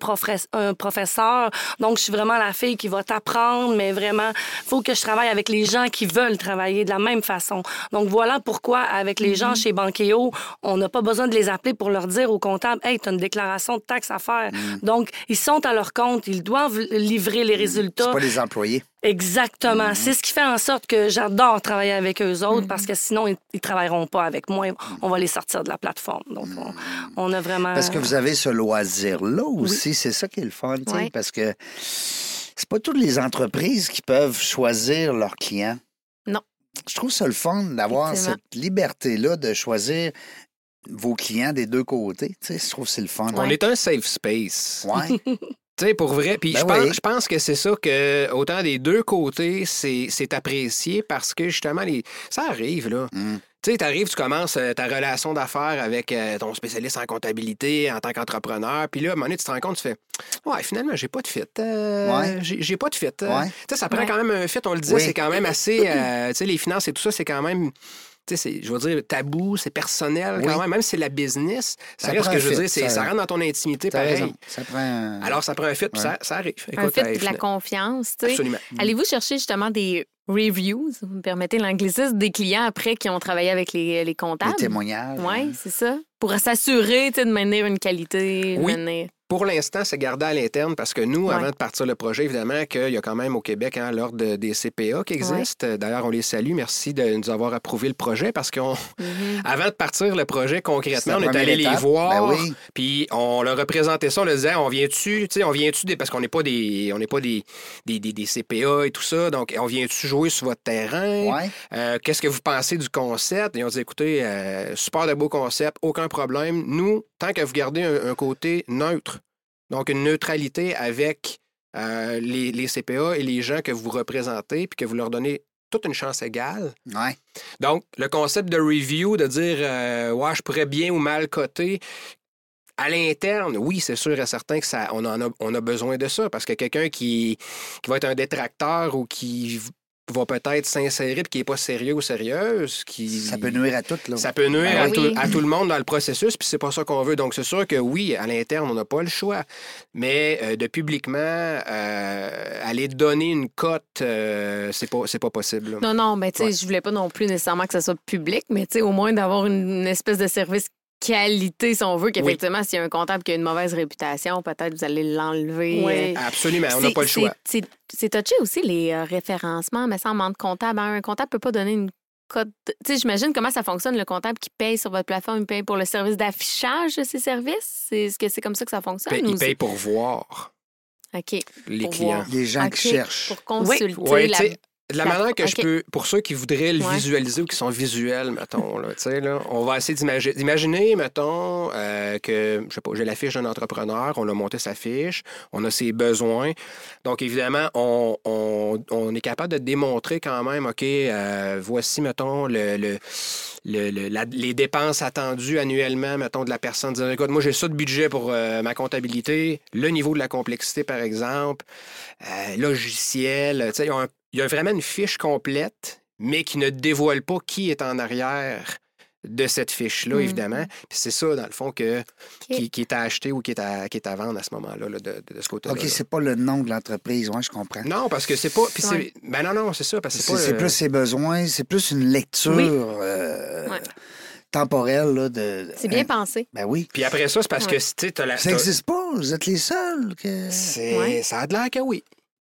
un professeur. Donc, je suis vraiment la fille qui va t'apprendre, mais vraiment, faut que je travaille avec les gens qui veulent travailler de la même façon. Donc, voilà pourquoi, avec les gens chez Bankéo, on n'a pas besoin de les appeler pour leur dire au comptable, hey, tu as une déclaration de taxe à faire. Donc, ils sont à leur compte, ils doivent livrer les résultats. C'est pas les employés. Exactement. C'est ce qui fait en sorte que j'adore travailler avec eux autres parce que sinon, ils, ils travailleront pas avec moi. On va les sortir de la plateforme. Donc, on, on a vraiment. Parce que vous avez ce loisir-là aussi, c'est ça qui est le fun, parce que c'est pas toutes les entreprises qui peuvent choisir leurs clients. Je trouve ça le fun d'avoir cette liberté-là de choisir vos clients des deux côtés. Tu sais, je trouve que c'est le fun. On est un safe space. Ouais. Tu sais, pour vrai. Puis Ben je, pense, oui. je pense que c'est ça que, autant des deux côtés, c'est apprécié parce que justement, les... ça arrive, là. Mm. Tu sais, t'arrives, tu commences euh, ta relation d'affaires avec euh, ton spécialiste en comptabilité en tant qu'entrepreneur. Puis là, à un moment donné, tu te rends compte, tu fais Ouais, finalement, j'ai pas de fit. Euh, Ouais. j'ai pas de fit. Euh, Ouais. Tu sais, ça prend Ouais. quand même un fit. On le disait, Oui. c'est quand même assez. euh, tu sais, les finances et tout ça, c'est quand même. Tu sais, c'est- je veux dire, tabou, c'est personnel Oui. quand même. Même si c'est la business, ça, Ça reste que je veux fit, dire, c'est- ça- ça rentre dans ton intimité pareil. raison. Ça prend. un- Alors, ça prend un fit, puis ça, ça arrive. Un fit, de la confiance, tu sais. Absolument. Allez-vous chercher justement des reviews, si vous me permettez l'anglicisme, des clients après qui ont travaillé avec les, les comptables? des témoignages. Oui, hein. c'est ça. Pour s'assurer tu sais, de maintenir une qualité. Oui. maintenir- pour l'instant, c'est gardé à l'interne parce que nous, Ouais. avant de partir le projet, évidemment, qu'il y a quand même au Québec hein, l'ordre des CPA qui existe. D'ailleurs, on les salue. Merci de nous avoir approuvé le projet parce qu'on, Mhm. avant de partir le projet concrètement, on est allé les étape. voir. Ben oui. Puis on leur a présenté ça, on leur disait, on vient-tu, tu sais, on vient-tu des, parce qu'on n'est pas des, on n'est pas des, des, des- des CPA et tout ça, donc on vient-tu jouer sur votre terrain? Ouais. Euh, Qu'est-ce que vous pensez du concept? Et on dit, écoutez, euh, super de beau concept, aucun problème. Nous, tant que vous gardez un, un côté neutre, donc une neutralité avec euh, les, les CPA et les gens que vous représentez, puis que vous leur donnez toute une chance égale. Ouais. Donc, le concept de review, de dire, euh, ouais, je pourrais bien ou mal coter, à l'interne, oui, c'est sûr et certain que ça, on, en a, on a besoin de ça, parce que quelqu'un qui, qui va être un détracteur ou qui va peut-être s'insérer puis qui n'est pas sérieux ou sérieuse, qui... Ça peut nuire à tout, là. Ça peut nuire Ben à, oui. tout, à tout le monde dans le processus, puis c'est pas ça qu'on veut. Donc, c'est sûr que oui, à l'interne, on n'a pas le choix. Mais euh, de publiquement euh, aller donner une cote, euh, c'est pas, c'est pas possible. là. Non, non, mais tu sais, Ouais. je voulais pas non plus nécessairement que ça soit public, mais tu sais, au moins d'avoir une, une espèce de service qualité, si on veut, qu'effectivement, s'il y a un comptable qui a une mauvaise réputation, peut-être vous allez l'enlever. Oui. Euh, Absolument, on n'a pas le choix. c'est- touché aussi, les euh, référencements, mais ça en manque comptable. hein. Un comptable peut pas donner une cote. Tu sais, j'imagine comment ça fonctionne, le comptable qui paye sur votre plateforme, il paye pour le service d'affichage de ses services? C'est- Est-ce que c'est comme ça que ça fonctionne? Paye- ou il paye c'est- pour voir OK. les Pour clients. voir. Les gens qui cherchent. Pour consulter la... de la la- manière que je peux, pour ceux qui voudraient le Ouais. visualiser ou qui sont visuels, mettons, là, là, on va essayer d'imaginer, mettons, euh, que, je sais pas, j'ai la fiche d'un entrepreneur, on a monté sa fiche, on a ses besoins. Donc, évidemment, on, on- on est capable de démontrer quand même, OK, euh, voici, mettons, le, le- le- le- la- les dépenses attendues annuellement, mettons, de la personne. Dire, écoute, moi, j'ai ça de budget pour euh, ma comptabilité, le niveau de la complexité, par exemple, euh, logiciel. Tu sais, il y a vraiment une fiche complète, mais qui ne dévoile pas qui est en arrière de cette fiche-là, Mhm. évidemment. Puis c'est ça, dans le fond, que, qui, qui est à acheter ou qui est à, qui est à vendre à ce moment-là, là, de, de- de ce côté-là. OK, c'est pas le nom de l'entreprise. Ouais, je comprends. Non, parce que c'est pas. Puis c'est- Ouais. Ben non, non, c'est ça, parce que c'est C'est pas. c'est euh, plus ses besoins, c'est plus une lecture Oui. euh, Ouais. Là, de, C'est bien hein, pensé. Ben oui. Puis après ça, c'est parce Ouais. que, tu sais, t'as la. Ça n'existe pas? Vous êtes les seuls. Que... c'est- Ouais. Ça a de l'air que oui.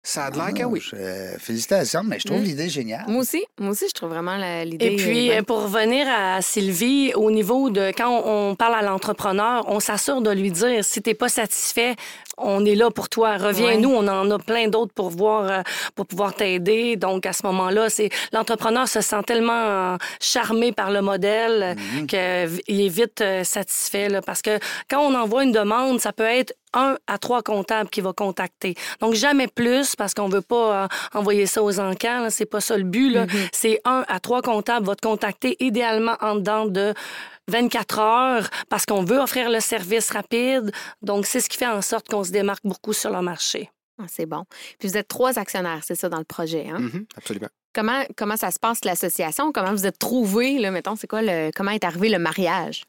Ça a de l'air que Ah, oui. je- euh, félicitations, mais je trouve Mm. l'idée géniale. Moi aussi, moi aussi, je trouve vraiment l'idée. Et puis, euh, euh, pour revenir à Sylvie, au niveau de quand on on parle à l'entrepreneur, on s'assure de lui dire si tu n'es pas satisfait, on est là pour toi. Reviens-nous, on en a plein d'autres pour voir, euh, pour pouvoir t'aider. Donc, à ce moment-là, c'est l'entrepreneur se sent tellement euh, charmé par le modèle Mhm. qu'il est vite euh, satisfait. là. parce que quand on envoie une demande, ça peut être un à trois comptables qui va contacter. Donc, jamais plus parce qu'on veut pas euh, envoyer ça aux encans. C'est pas ça le but. là. C'est un à trois comptables vont te contacter idéalement en dedans de 24 heures parce qu'on veut offrir le service rapide. Donc, c'est ce qui fait en sorte qu'on se démarque beaucoup sur le marché. ah, c'est bon. Puis vous êtes trois actionnaires, c'est ça, dans le projet. Hein? Mhm, absolument. Comment, comment ça se passe, l'association? Comment vous êtes trouvés, là, mettons, c'est quoi le. Comment est arrivé le mariage?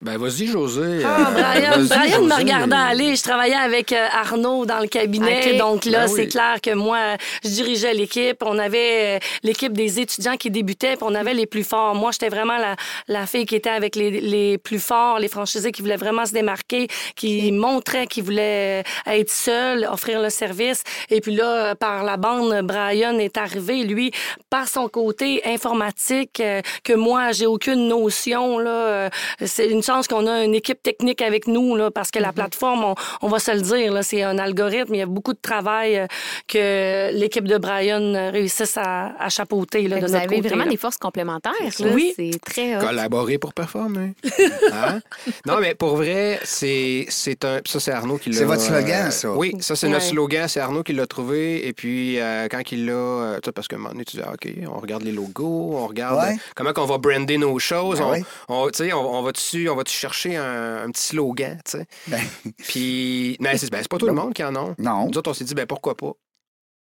Ben, vas-y, José. Ah, euh, Brian, Brian me regardait aller. Je travaillais avec euh, Arnaud dans le cabinet. Donc là, Ben c'est oui. clair que moi, je dirigeais l'équipe. On avait euh, l'équipe des étudiants qui débutaient, puis on avait les plus forts. Moi, j'étais vraiment la, la fille qui était avec les, les plus forts, les franchisés qui voulaient vraiment se démarquer, qui montraient qu'ils voulaient être seuls, offrir le service. Et puis là, par la bande, Brian est arrivé, lui, par son côté informatique, que moi, j'ai aucune notion. Là, c'est une chance qu'on a une équipe technique avec nous, là, parce que la plateforme, on, on va se le dire, là, c'est un algorithme. Il y a beaucoup de travail euh, que l'équipe de Brian euh, réussisse à, à chapeauter là, de que vous notre avez côté. vraiment là. des forces complémentaires. là. Oui. C'est très hot. Collaborer pour performer. Hein? Non, mais pour vrai, c'est c'est un. Ça, c'est Arnaud qui l'a. C'est votre slogan, euh, ça. Oui, ça, c'est notre slogan. C'est Arnaud qui l'a trouvé. Et puis, euh, quand il l'a. euh, tu sais, parce qu'à un moment donné, tu dis, ah, OK, on regarde les logos, on regarde Ouais. comment qu'on va brander nos choses. Ben on, ouais. on, tu sais, on, on va-tu on va chercher un, un petit slogan, tu sais. Ben, Puis, mais c'est ben, c'est pas tout le monde qui en a. non. Nous autres, on s'est dit, ben pourquoi pas?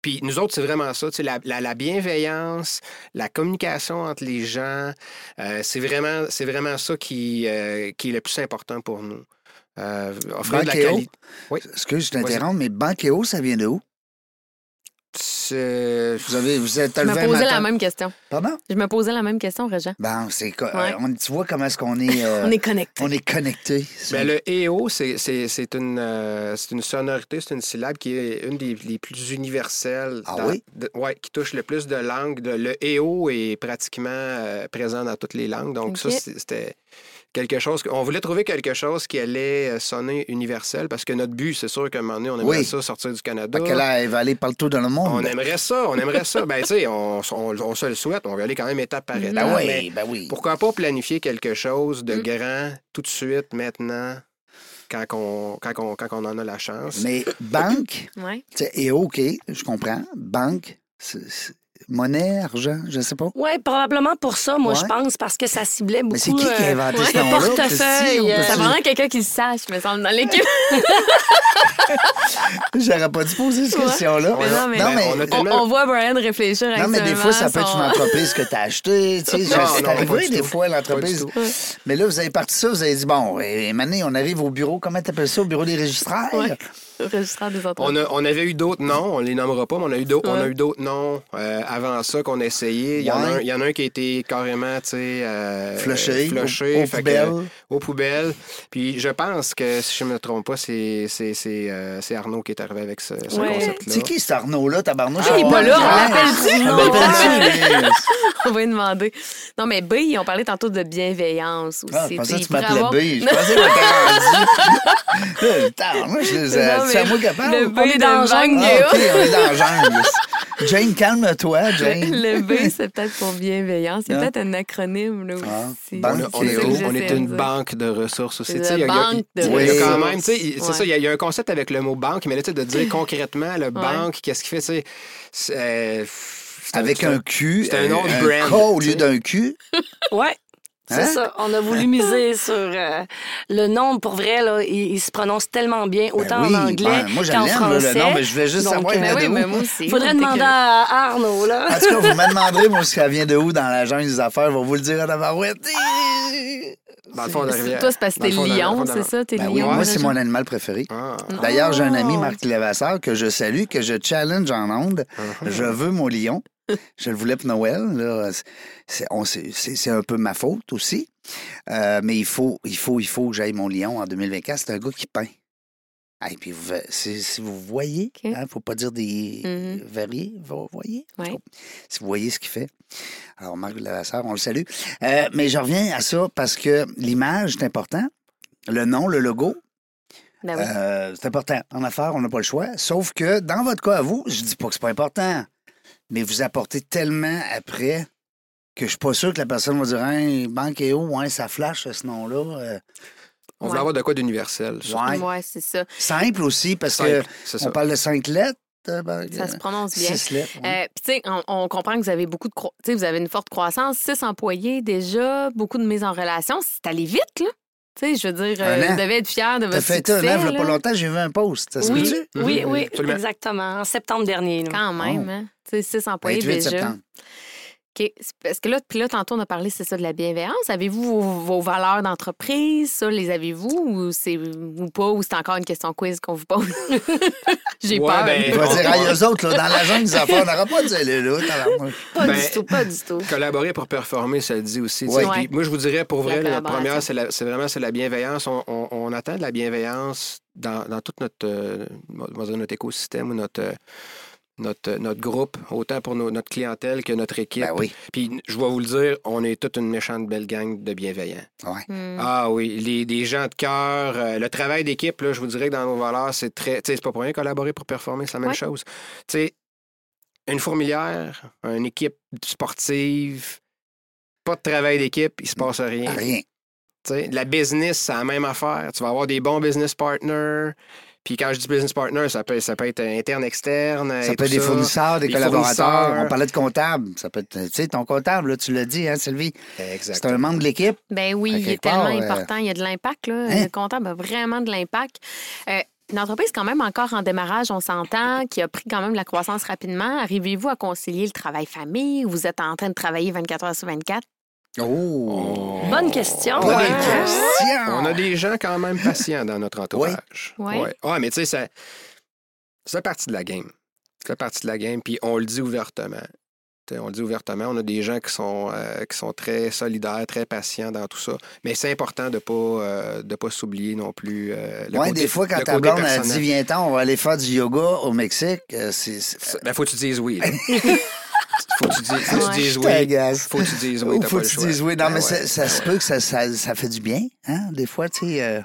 Puis nous autres, c'est vraiment ça, tu sais, la, la- la bienveillance, la communication entre les gens, euh, c'est vraiment, c'est vraiment ça qui, euh, qui est le plus important pour nous. Euh, offrir de la Banqueo. qualité. Oui. Excuse, je t'interromps, mais Banqueo, ça vient de où? Vous avez, vous êtes Je me posais la même question. Pardon? Je me posais la même question, Régent. Bon, c'est Ouais. euh, on- tu vois comment est-ce qu'on est, euh, On est connectés. on est connecté. Ben, le EO, c'est c'est- c'est une, euh, c'est une sonorité, c'est une syllabe qui est une des les plus universelles. Ah dans- oui? de- ouais, qui touche le plus de langues. De- le EO est pratiquement euh, présent dans toutes les langues. Donc, ça, c'était quelque chose. On voulait trouver quelque chose qui allait euh, sonner universel parce que notre but, c'est sûr qu'à un moment donné, on aimerait Oui. ça sortir du Canada. Fait que là, elle va aller partout dans le monde. On aimerait ça, on aimerait ça. Ben, tu sais, on, on- on se le souhaite, on va aller quand même étape par étape. Ben oui, ben oui. pourquoi pas planifier quelque chose de Mm. grand tout de suite, maintenant, quand on, quand on, quand on en a la chance? Mais banque, Ouais. tu sais, et OK, je comprends. Banque, c'est- monnaie, argent, je sais pas. Oui, probablement pour ça, moi, Ouais. je pense, parce que ça ciblait beaucoup. Mais c'est qui qui a euh, inventé ouais, ce le nom-là? portefeuille, euh, Ça prendrait quelqu'un qui le sache, me semble, dans l'équipe. J'aurais pas dû poser cette Ouais. question-là. Mais non, mais- Non, mais- on On, on voit Brian réfléchir Non, mais des fois, ça peut être son- une entreprise que tu as achetée. Tu sais, Non, c'est arrivé des tout. fois, l'entreprise. Mais là, vous avez parti ça, vous avez dit, bon, et maintenant, on arrive au bureau, comment tu appelles ça, au bureau des registraires? On, a- on avait eu d'autres noms, on les nommera pas, mais on a eu d'autres, on a eu d'autres noms euh, avant ça qu'on a essayé. Il y, en a Ouais. un, il y en a un qui a été carrément, tu sais, euh, Flushé, flushé, aux- aux fait que- poubelles. aux poubelles. Puis je pense que, si je ne me trompe pas, c'est, c'est, c'est, euh, c'est Arnaud qui est arrivé avec ce, ce Ouais. concept-là. C'est qui cet Arnaud-là, tabarnouche? Ah, il est pas là, on l'appelle-tu? On va lui demander. Non, mais B, on parlait tantôt de bienveillance aussi. Ah, je pensais que tu m'appelais avoir- B. Je pensais que. Putain, moi, je les. C'est à moi qui parle. Le B On est de dans le Ah, OK, on est dans la jungle. Jane, calme-toi, Jane. Le B, c'est peut-être pour bienveillance. C'est Ah. peut-être un acronyme, là Ah, aussi. On, est, on une dire. banque de ressources aussi. Il y a- quand même, c'est Ouais. ça, il y, a, il y a un concept avec le mot banque, mais là, tu de dire concrètement, le banque, qu'est-ce qu'il fait, tu sais, c'est, euh, c'est Avec un Q. C'est un autre un brand, K au lieu d'un Q. Ouais. C'est Hein? ça. On a voulu miser sur euh, le nom. Pour vrai, là, il, il se prononce tellement bien, autant Ben oui, en anglais ben, qu'en français. le nom, mais je voulais juste Donc, savoir, il vient Ben de oui, où? mais moi aussi. Faudrait demander à Arnaud, là. En tout cas, vous me demanderez, moi, si ça vient de où dans la jungle des affaires. Je vais vous le dire à la barouette. Dans le fond de la rivière. Toi, c'est parce que t'es lion, c'est ça? T'es Ben oui, lion? moi, c'est mon animal préféré. Ah. D'ailleurs, j'ai un ami, Oh. Marc Levasseur, que je salue, que je challenge en onde. Uh-huh. Je veux mon lion. Je le voulais pour Noël. là. C'est on- c'est- c'est- c'est un peu ma faute aussi. Euh, mais il faut, il faut, il faut que j'aille mon lion en 2024. C'est un gars qui peint. Et puis, vous, si, si vous voyez, il OK. ne faut pas dire des Mhm. variés, vous voyez? Ouais. Si vous voyez ce qu'il fait. Alors, Marc Levasseur, on le salue. Euh, mais je reviens à ça parce que l'image, c'est important. Le nom, le logo, Ben oui. euh, c'est important. En affaires, on n'a pas le choix. Sauf que dans votre cas à vous, je dis pas que c'est pas important, mais vous apportez tellement après que je suis pas sûr que la personne va dire Hein, Banque et ouais, ça flash ce nom-là. Euh, On Ouais. voulait avoir de quoi d'universel. ouais. Ouais, c'est ça. Simple aussi, parce Simple, que on ça. parle de cinq lettres. euh, ben, Ça se prononce bien. Six lettres. ouais. Euh, Puis, tu sais, on, on comprend que vous avez beaucoup de. Tu sais, vous avez une forte croissance, six employés déjà, beaucoup de mise en relation. C'est allé vite, là. Tu sais, je veux dire, euh, vous devez être fiers de T'as votre fait succès. un an, il y a pas longtemps, j'ai vu un post. Ça se Oui, peut-tu? oui, oui, absolument. exactement. En septembre dernier. Quand même, Oh. hein. Tu sais, six employés 28 déjà. septembre. OK. Parce que là, puis là, tantôt, on a parlé, c'est ça, de la bienveillance. Avez-vous vos, vos valeurs d'entreprise? Ça, les avez-vous? Ou, c'est, ou pas? Ou c'est encore une question quiz qu'on vous pose? J'ai Ouais, peur. ben, Je vais dire, à eux autres, là, dans la jungle des affaires, on n'aura pas de aller là. Pas Ben, du tout, pas du tout. Collaborer pour performer, ça le dit aussi. Ouais. Ouais. Moi, je vous dirais, pour vrai, la première, c'est vraiment c'est la bienveillance. On, on- on attend de la bienveillance dans, dans tout notre, euh, on va notre écosystème ou notre, euh, notre, notre groupe, autant pour nos- notre clientèle que notre équipe. Ben oui. Puis, je vais vous le dire, on est toute une méchante belle gang de bienveillants. Ouais. Hmm. Ah oui, les, des gens de cœur, euh, le travail d'équipe, là, je vous dirais que dans nos valeurs, c'est très. Tu sais, c'est pas pour rien collaborer pour performer, c'est la même Ouais. chose. Tu sais, une fourmilière, une équipe sportive, pas de travail d'équipe, il se passe rien. Rien. Tu sais, la business, c'est la même affaire. Tu vas avoir des bons business partners. Puis quand je dis business partner, ça peut, ça peut être interne, externe. Ça et peut être des fournisseurs, des Des collaborateurs. fournisseurs. On parlait de comptable. Ça peut être, tu sais, ton comptable, là, tu l'as dit, hein, Sylvie? C'est un membre de l'équipe. Ben oui, il est part, tellement euh, important. Il y a de l'impact. Là. Hein? Le comptable a vraiment de l'impact. Euh, une entreprise quand même encore en démarrage, on s'entend, qui a pris quand même la croissance rapidement. Arrivez-vous à concilier le travail-famille ou vous êtes en train de travailler 24 heures sur 24? Oh! Bonne question. Bonne question! On a des gens quand même patients dans notre entourage. Oui. Ouais. Ouais, mais tu sais, ça, ça fait partie de la game. Ça fait partie de la game, puis on le dit ouvertement. T'sais, on le dit ouvertement, on a des gens qui sont, euh, qui sont très solidaires, très patients dans tout ça. Mais c'est important de ne pas, euh, de pas s'oublier non plus. euh, le Ouais, côté- des fois, quand ta blonde a dit Viens-t'en, on va aller faire du yoga au Mexique, euh, c'est. c'est- Ben, faut que tu dises oui. faut que tu dises, faut que tu dises oui. Faut que tu dises oui. Faut que tu dises oui. Non, Ben mais ouais. ça, ça se peut que ça, ça, ça fait du bien. Hein? Des fois, tu sais, euh,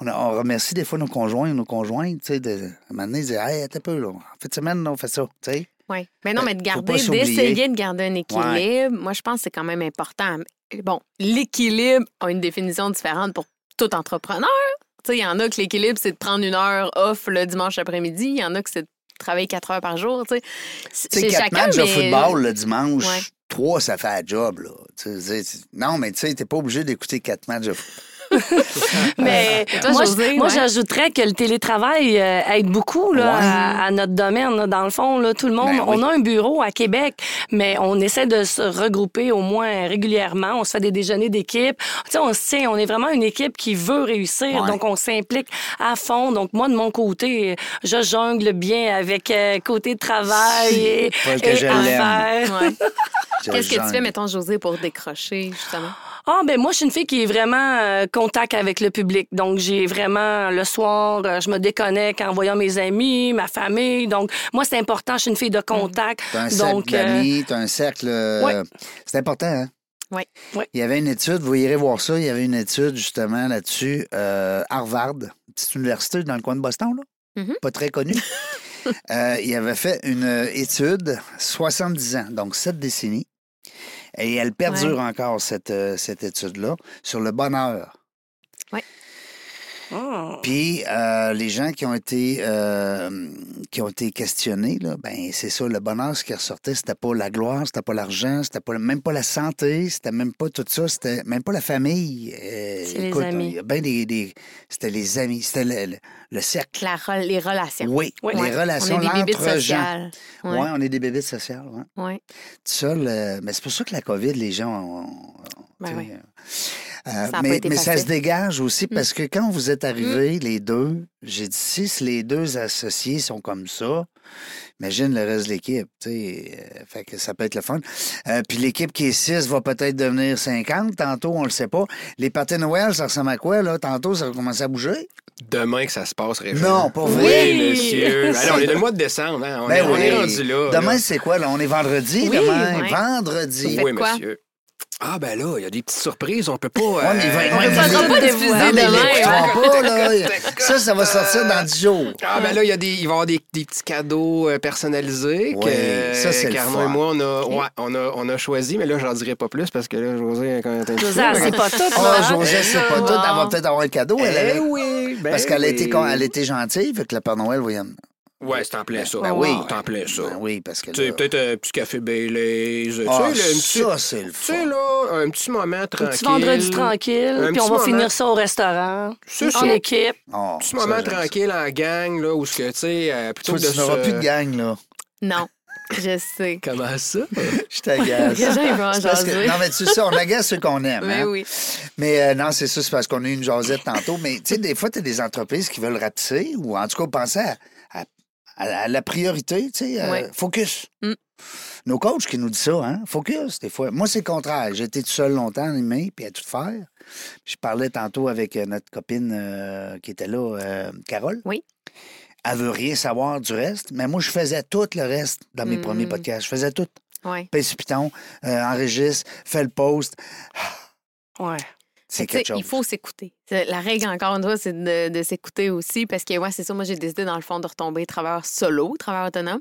on, a- on remercie des fois nos conjoints, nos conjointes, tu sais, de, à un moment donné, ils disent Hey, un peu, là. En fin de semaine, là, on fait ça, tu sais. Oui. Mais non, Euh, mais de garder, d'essayer de garder un équilibre, moi, je pense que c'est quand même important. Bon, l'équilibre a une définition différente pour tout entrepreneur. Tu sais, il y en a que l'équilibre, c'est de prendre une heure off le dimanche après-midi. Il y en a que c'est de travailler quatre heures par jour, tu sais. Quatre matchs de football le dimanche, Ouais. trois, ça fait un job, là. Non, mais tu sais, t'es pas obligé d'écouter quatre matchs de football. Mais toi, moi, ouais? j'ajouterais que le télétravail euh, aide beaucoup là, Ouais. à, à notre domaine. là. Dans le fond, là, tout le monde, Ben oui. on a un bureau à Québec, mais on essaie de se regrouper au moins régulièrement. On se fait des déjeuners d'équipe. On se tient, on est vraiment une équipe qui veut réussir, Ouais. donc on s'implique à fond. Donc moi, de mon côté, je jongle bien avec euh, côté travail et, et affaires. Qu'est-ce que tu fais, mettons, José, pour décrocher, justement? Ah, ben moi, je suis une fille qui est vraiment euh, contact avec le public. Donc, j'ai vraiment, le soir, euh, je me déconnecte en voyant mes amis, ma famille. Donc, moi, c'est important, je suis une fille de contact. T'as un Donc, cercle euh, d'amis, t'as un cercle. euh, Ouais. C'est important, hein? Oui. Ouais. Il y avait une étude, vous irez voir ça, il y avait une étude justement là-dessus, euh, Harvard, petite université dans le coin de Boston, là, Mhm. pas très connue. Euh, il avait fait une étude, 70 ans, donc 7 décennies, et elle perdure encore, cette, euh, cette étude-là, sur le bonheur. Ah. Puis euh, les gens qui ont été euh, qui ont été questionnés, là, ben c'est ça, le bonheur, ce qui ressortait, c'était pas la gloire, c'était pas l'argent, c'était pas même pas la santé, c'était même pas tout ça, c'était même pas la famille. Euh, C'est les amis. ben des, des- c'était les amis, c'était le, le- le cercle. La les relations. Oui, Oui. les Ouais. relations, On est des l'entre-gens. sociales. Oui, Ouais. on est des bébés sociales. Ouais. Ouais. Tout ça, le- mais c'est pour ça que la COVID, les gens ont. ont- Ben oui. Euh, Ça mais ça se. Mm. dégage aussi parce que quand vous êtes arrivés, les deux, j'ai dit si les deux associés sont comme ça, imagine le reste de l'équipe. tu sais, euh, fait que ça peut être le fun. Euh, puis l'équipe qui est 6 va peut-être devenir 50. Tantôt, on le sait pas. Les pâtés Noël, ça ressemble à quoi? Là? Tantôt, ça va commencer à bouger? Demain que ça se passe, Régent. Non, pas vrai. Oui, monsieur. Alors, on est le mois de décembre. hein. On, Ben est, on oui. est rendu là. Demain, c'est quoi? Là? On est vendredi Oui, demain? Vendredi. Oui, monsieur. Ah, ben là, il y a des petites surprises. On peut pas. Ouais, mais il va- euh, mais- faudra pas diffuser demain, hein. là. Ça, ça va sortir dans 10 jours. Ah, ben là, il, y a des, il va y avoir des, des petits cadeaux euh, personnalisés. Oui, que, ça, c'est le Carnot fun. et moi, on a, ouais, on, a, on a choisi, mais là, j'en dirai pas plus parce que là, José, quand elle José, elle sait pas tout. Ah. José, c'est pas tout. Elle va peut-être avoir un cadeau. Elle, Eh elle- oui, ben parce qu'elle a, été, oui. con- elle a été gentille, fait que le Père Noël va y en- Ouais, c'est en plein ça. Ben oui. C'est en plein ça. Ben oui, parce que Tu sais, là... peut-être un petit café Baileys. tu sais, Ah, là, un petit, ça, c'est le tu sais, fun. là, un petit moment Un tranquille. petit vendredi tranquille, Un puis on petit va moment. finir ça au restaurant. C'est En équipe. Oh, petit ça, moment tranquille en gang, là, où ce que, tu sais, euh, plutôt Toi, que de tu n'auras plus de gang, là. Non, je sais. Comment ça? Je t'agace. Les gens, ils vont en C'est parce que- jaser. non, mais tu sais, on agace ceux qu'on aime. Mais hein. oui. Mais euh, non, c'est ça, c'est parce qu'on a eu une jasette tantôt. Mais tu sais, des fois, tu as des entreprises qui veulent rapetisser ou en tout cas penser à, à- la priorité, tu sais, euh, Ouais. focus. Mm. Nos coachs qui nous disent ça, hein, focus, des fois. Moi, c'est le contraire. Été tout seul longtemps animé, puis à tout faire. Je parlais tantôt avec euh, notre copine euh, qui était là, euh, Carole. Oui. Elle veut rien savoir du reste, mais moi, je faisais tout le reste dans mes Mm. premiers podcasts. Je faisais tout. Ouais. Pèse piton, euh, enregistre, fais le post. Ouais. C'est Tu sais, quelque chose. Il faut s'écouter. La règle, encore une fois, c'est de, de s'écouter aussi parce que, ouais, c'est ça. Moi, j'ai décidé, dans le fond, de retomber travailleur solo, travailleur autonome.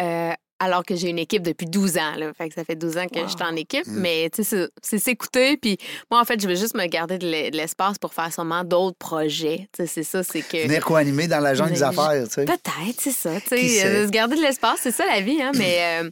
Euh, alors que j'ai une équipe depuis 12 ans. Là. Fait que ça fait 12 ans que Wow. je suis en équipe. Mm. Mais c'est- s'écouter. Puis moi, en fait, je veux juste me garder de l'e- de l'espace pour faire sûrement d'autres projets. C'est ça, c'est que. Venir co-animer dans la jungle des affaires, tu sais. Peut-être, c'est ça. euh, se garder de l'espace, c'est ça la vie. Hein, mais euh,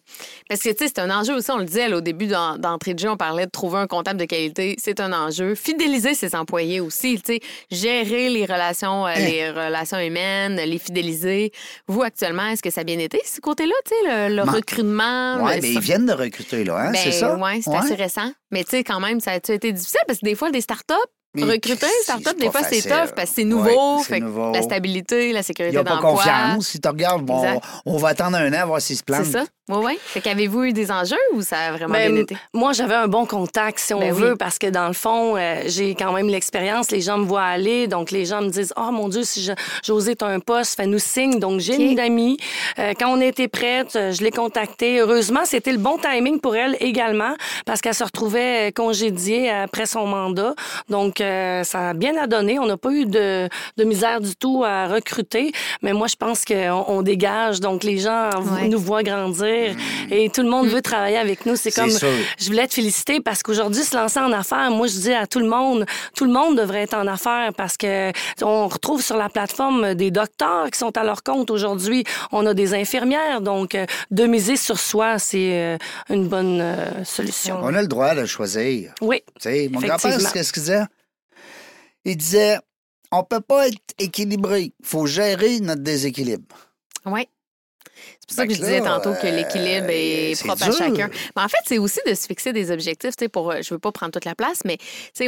parce que tu sais, c'est un enjeu aussi. On le disait là, au début d'en- d'entrée de jeu, on parlait de trouver un comptable de qualité. C'est un enjeu. Fidéliser ses employés aussi. tu sais, Gérer les relations, euh, Hein? les relations humaines, les fidéliser. Vous actuellement, est-ce que ça a bien été ce côté-là, tu sais, le, recrutement? Oui, le- mais ils viennent de recruter, là, hein, Ben, c'est ça? Oui, c'est Ouais. assez récent. Mais tu sais, quand même, ça a été difficile parce que des fois, des startups, Mais Recruter une start-up, des fois, c'est tough parce que c'est nouveau. Fait. La stabilité, la Il sécurité n'y a pas d'emploi. confiance. Si tu regardes, bon, on va attendre un an, voir s'il se plante. C'est ça. Oui, oui. Fait qu'avez-vous eu des enjeux ou ça a vraiment Ben, bien été? Moi, j'avais un bon contact, si on Ben oui. veut, parce que dans le fond, euh, j'ai quand même l'expérience. Les gens me voient aller, donc les gens me disent Oh mon Dieu, si José, t'as un poste, fais-nous signe. Donc, j'ai une amie. Euh, quand on était prête, euh, je l'ai contactée. Heureusement, c'était le bon timing pour elle également, parce qu'elle se retrouvait congédiée après son mandat. Donc, euh, ça a bien à donner. On n'a pas eu de, de misère du tout à recruter, mais moi, je pense qu'on on dégage. Donc, les gens Ouais. nous voient grandir et tout le monde veut travailler avec nous. C'est comme sûr. je voulais te féliciter parce qu'aujourd'hui, se lancer en affaires, moi, je dis à tout le monde, tout le monde devrait être en affaires parce que on retrouve sur la plateforme des docteurs qui sont à leur compte aujourd'hui. On a des infirmières, donc euh, de miser sur soi, c'est euh, une bonne euh, solution. On a le droit de choisir. Oui. Tu sais, mon grand-père, Effectivement. c'est ce qu'il disait? Il disait on peut pas être équilibré. Il faut gérer notre déséquilibre. Oui. C'est pour ça que je disais là, tantôt que l'équilibre euh, est propre à chacun. Mais en fait, c'est aussi de se fixer des objectifs. Pour, euh, je veux pas prendre toute la place, mais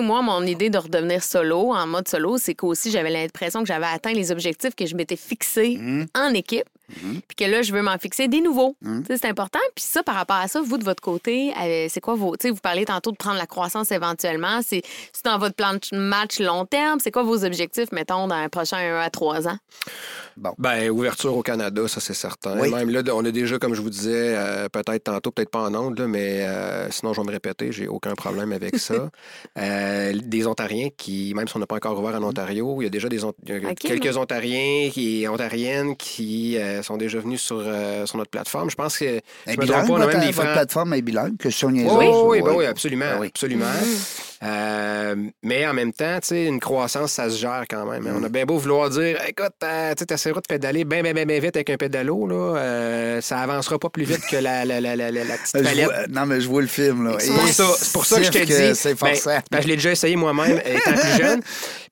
moi, mon idée de redevenir solo, en mode solo, c'est qu'aussi j'avais l'impression que j'avais atteint les objectifs que je m'étais fixés Mhm. en équipe. Mhm. Puis que là, je veux m'en fixer des nouveaux. Mhm. C'est important. Puis ça, par rapport à ça, vous, de votre côté, euh, c'est quoi vos... Tu sais, vous parlez tantôt de prendre la croissance éventuellement. C'est c'est dans votre plan de match long terme. C'est quoi vos objectifs, mettons, dans un prochain 1 à 3 ans? Ben, ouverture au Canada, ça c'est certain. Oui. Même là, on a déjà, comme je vous disais, euh, peut-être tantôt, peut-être pas en ondes, là, mais euh, sinon je vais me répéter, j'ai aucun problème avec ça. Euh, des Ontariens qui, même si on n'a pas encore ouvert en Ontario, il y a déjà des Ont- quelques Ontariens qui, Ontariennes qui euh, sont déjà venus sur, euh, sur notre plateforme. Je pense que Un je bilingue, pas, on a même des votre plateforme est bilingue, que Sonia Oui, oui, oui, ben oui, absolument. Ben oui. absolument. Euh, mais en même temps, tu sais, une croissance, ça se gère quand même. On a bien beau vouloir dire, écoute, euh, tu essaieras de pédaler bien, bien, bien, bien vite avec un pédalo, là, euh, ça avancera pas plus vite que la, la, la, la, la- petite palette. vois- non, mais je vois le film. là. C'est pour, ça, c'est pour ça que je te dis. Ben, ben, je l'ai déjà essayé moi-même étant plus jeune.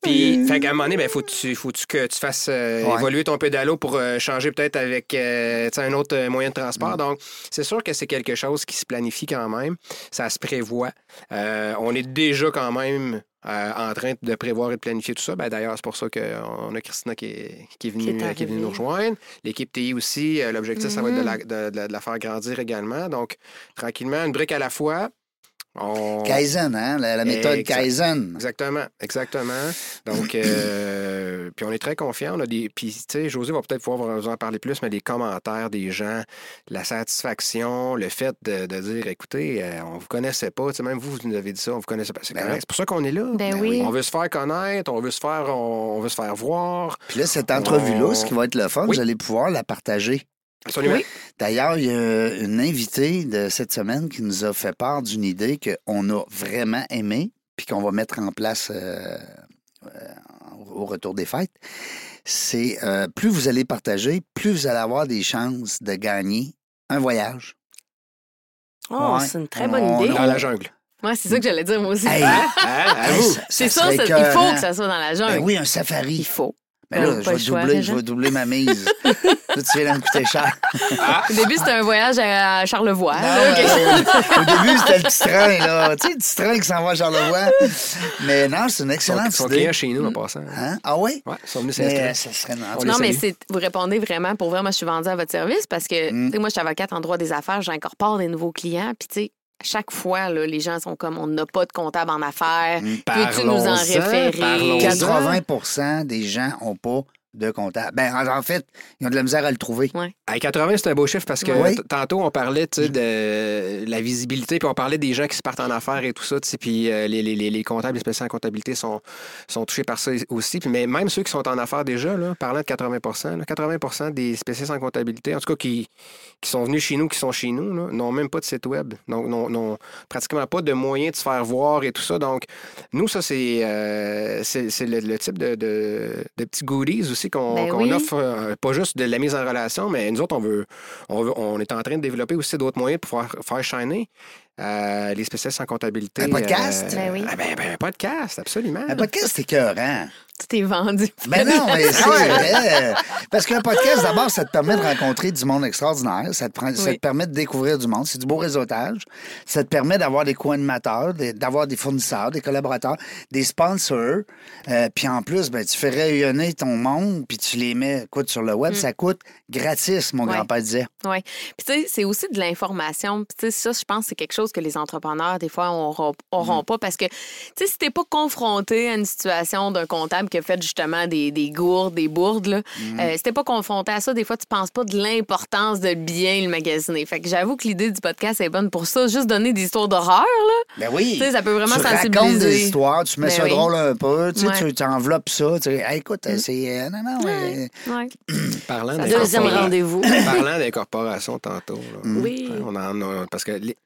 Puis, qu'à un moment donné, ben, faut tu, faut -tu que tu fasses euh, Ouais. évoluer ton pédalo pour changer peut-être avec un autre moyen de transport. Donc, c'est sûr que c'est quelque chose qui se planifie quand même. Ça se prévoit. On est déjà quand même euh, en train de prévoir et de planifier tout ça. Ben, D'ailleurs, c'est pour ça qu'on a Christina qui est, qui est venue, Qui est qui est arrivée. venue nous rejoindre. L'équipe TI aussi, euh, l'objectif, ça va être de la, de- de- de la faire grandir également. Donc, tranquillement, une brique à la fois. On... Kaizen, hein? La, la méthode Exact. Kaizen. Exactement, exactement. Donc, euh, puis on est très confiants. On a des, puis, tu sais, José va peut-être pouvoir vous en parler plus, mais des commentaires des gens, la satisfaction, le fait de, de dire, écoutez, euh, on vous connaissait pas, tu sais, même vous, vous nous avez dit ça, on vous connaissait pas. C'est Ben pour ça qu'on est là. Ben, Ben oui. On veut se faire connaître, on veut se faire, on, on veut se faire voir. Puis là, cette entrevue-là, On- ce qui va être le fun, Oui. vous allez pouvoir la partager. Absolument. Oui. D'ailleurs, il y a une invitée de cette semaine qui nous a fait part d'une idée qu'on a vraiment aimée, puis qu'on va mettre en place euh, euh, au retour des fêtes. C'est euh, plus vous allez partager, plus vous allez avoir des chances de gagner un voyage. Oh, Ouais. c'est une très On- bonne idée. Dans la jungle. Moi, c'est ça que j'allais dire, moi aussi. Hey! Hein? Ça- C'est ça ça, il faut que ça soit dans la jungle. Ben oui, un Il safari. faut. Mais là, Pas je vais, choix, doubler, je vais doubler ma mise. là, tu viens de me coûter cher. Au début, c'était un voyage à Charlevoix. Non, là, quelque euh, au début, c'était le petit train, là. Tu sais, le petit train qui s'en va à Charlevoix. Mais non, c'est une excellente idée. client chez nous en passant. Hein? Ah oui? Ouais, ils sont venus s'inscrire. ça serait... On Non, mais vous répondez vraiment pour vrai. Moi, je suis vendue à votre service parce que Mm. tu sais, moi, je suis avocate en droit des affaires, j'incorpore des nouveaux clients. Puis, tu sais, chaque fois, là, les gens sont comme on n'a pas de comptable en affaires. Mm. Peux-tu nous en référer? parlons-en. 80 des gens n'ont pas de comptable. Ben, en en fait, ils ont de la misère à le trouver. À 80, c'est un beau chiffre parce que Oui. tantôt, on parlait de la visibilité, puis on parlait des gens qui se partent en affaires et tout ça, puis euh, les, les, les- les comptables, les spécialistes en comptabilité sont, sont touchés par ça aussi. Puis, mais même ceux qui sont en affaires déjà, là, parlant de 80 là, 80% des spécialistes en comptabilité, en tout cas qui, qui sont venus chez nous, qui sont chez nous, n'ont même pas de site web, donc n'ont pratiquement pas de moyens de se faire voir et tout ça. Donc, nous, ça, c'est euh, c'est c'est le, le type de, de, de petits goodies aussi qu'on Ben oui. offre, euh, pas juste de la mise en relation, mais nous autres, on veut, on, veut- on est en train de développer aussi d'autres moyens pour faire, faire shiner. Euh, les spécialistes en comptabilité. Un podcast? Ben oui. ah ben, ben, un podcast, absolument. Un podcast, c'est écœurant. Tout est vendu. Ben non, mais c'est vrai. Parce qu'un podcast, d'abord, ça te permet de rencontrer du monde extraordinaire. Ça te, prend- ça Oui. te permet de découvrir du monde. C'est du beau réseautage. Ça te permet d'avoir des co-animateurs, d'avoir des fournisseurs, des collaborateurs, des sponsors. Euh, puis en plus, ben, tu fais rayonner ton monde, puis tu les mets écoute, sur le web. Ça coûte gratis, mon Mm. Ouais. grand-père disait. Oui. Puis, tu sais, c'est aussi de l'information. Puis, tu sais, ça, je pense c'est quelque chose que les entrepreneurs, des fois, n'auront Mm. pas parce que, tu sais, si t'es pas confronté à une situation d'un comptable qui a fait justement des, des gourdes, des bourdes, là, Mm. euh, si t'es pas confronté à ça, des fois, tu penses pas de l'importance de bien le magasiner. Fait que j'avoue que l'idée du podcast est bonne pour ça. Juste donner des histoires d'horreur, là. Ben oui. Tu sais, ça peut vraiment tu sensibiliser. racontes des histoires, tu mets Ben ça oui. drôle un peu, tu sais, Ouais. tu t'enveloppes ça. Tu sais, Hey, écoute, c'est. euh, non, non, ouais. Ouais. Parlant Deuxième rendez-vous. Parlant d'incorporation tantôt. là. Oui. On en a- parce que les,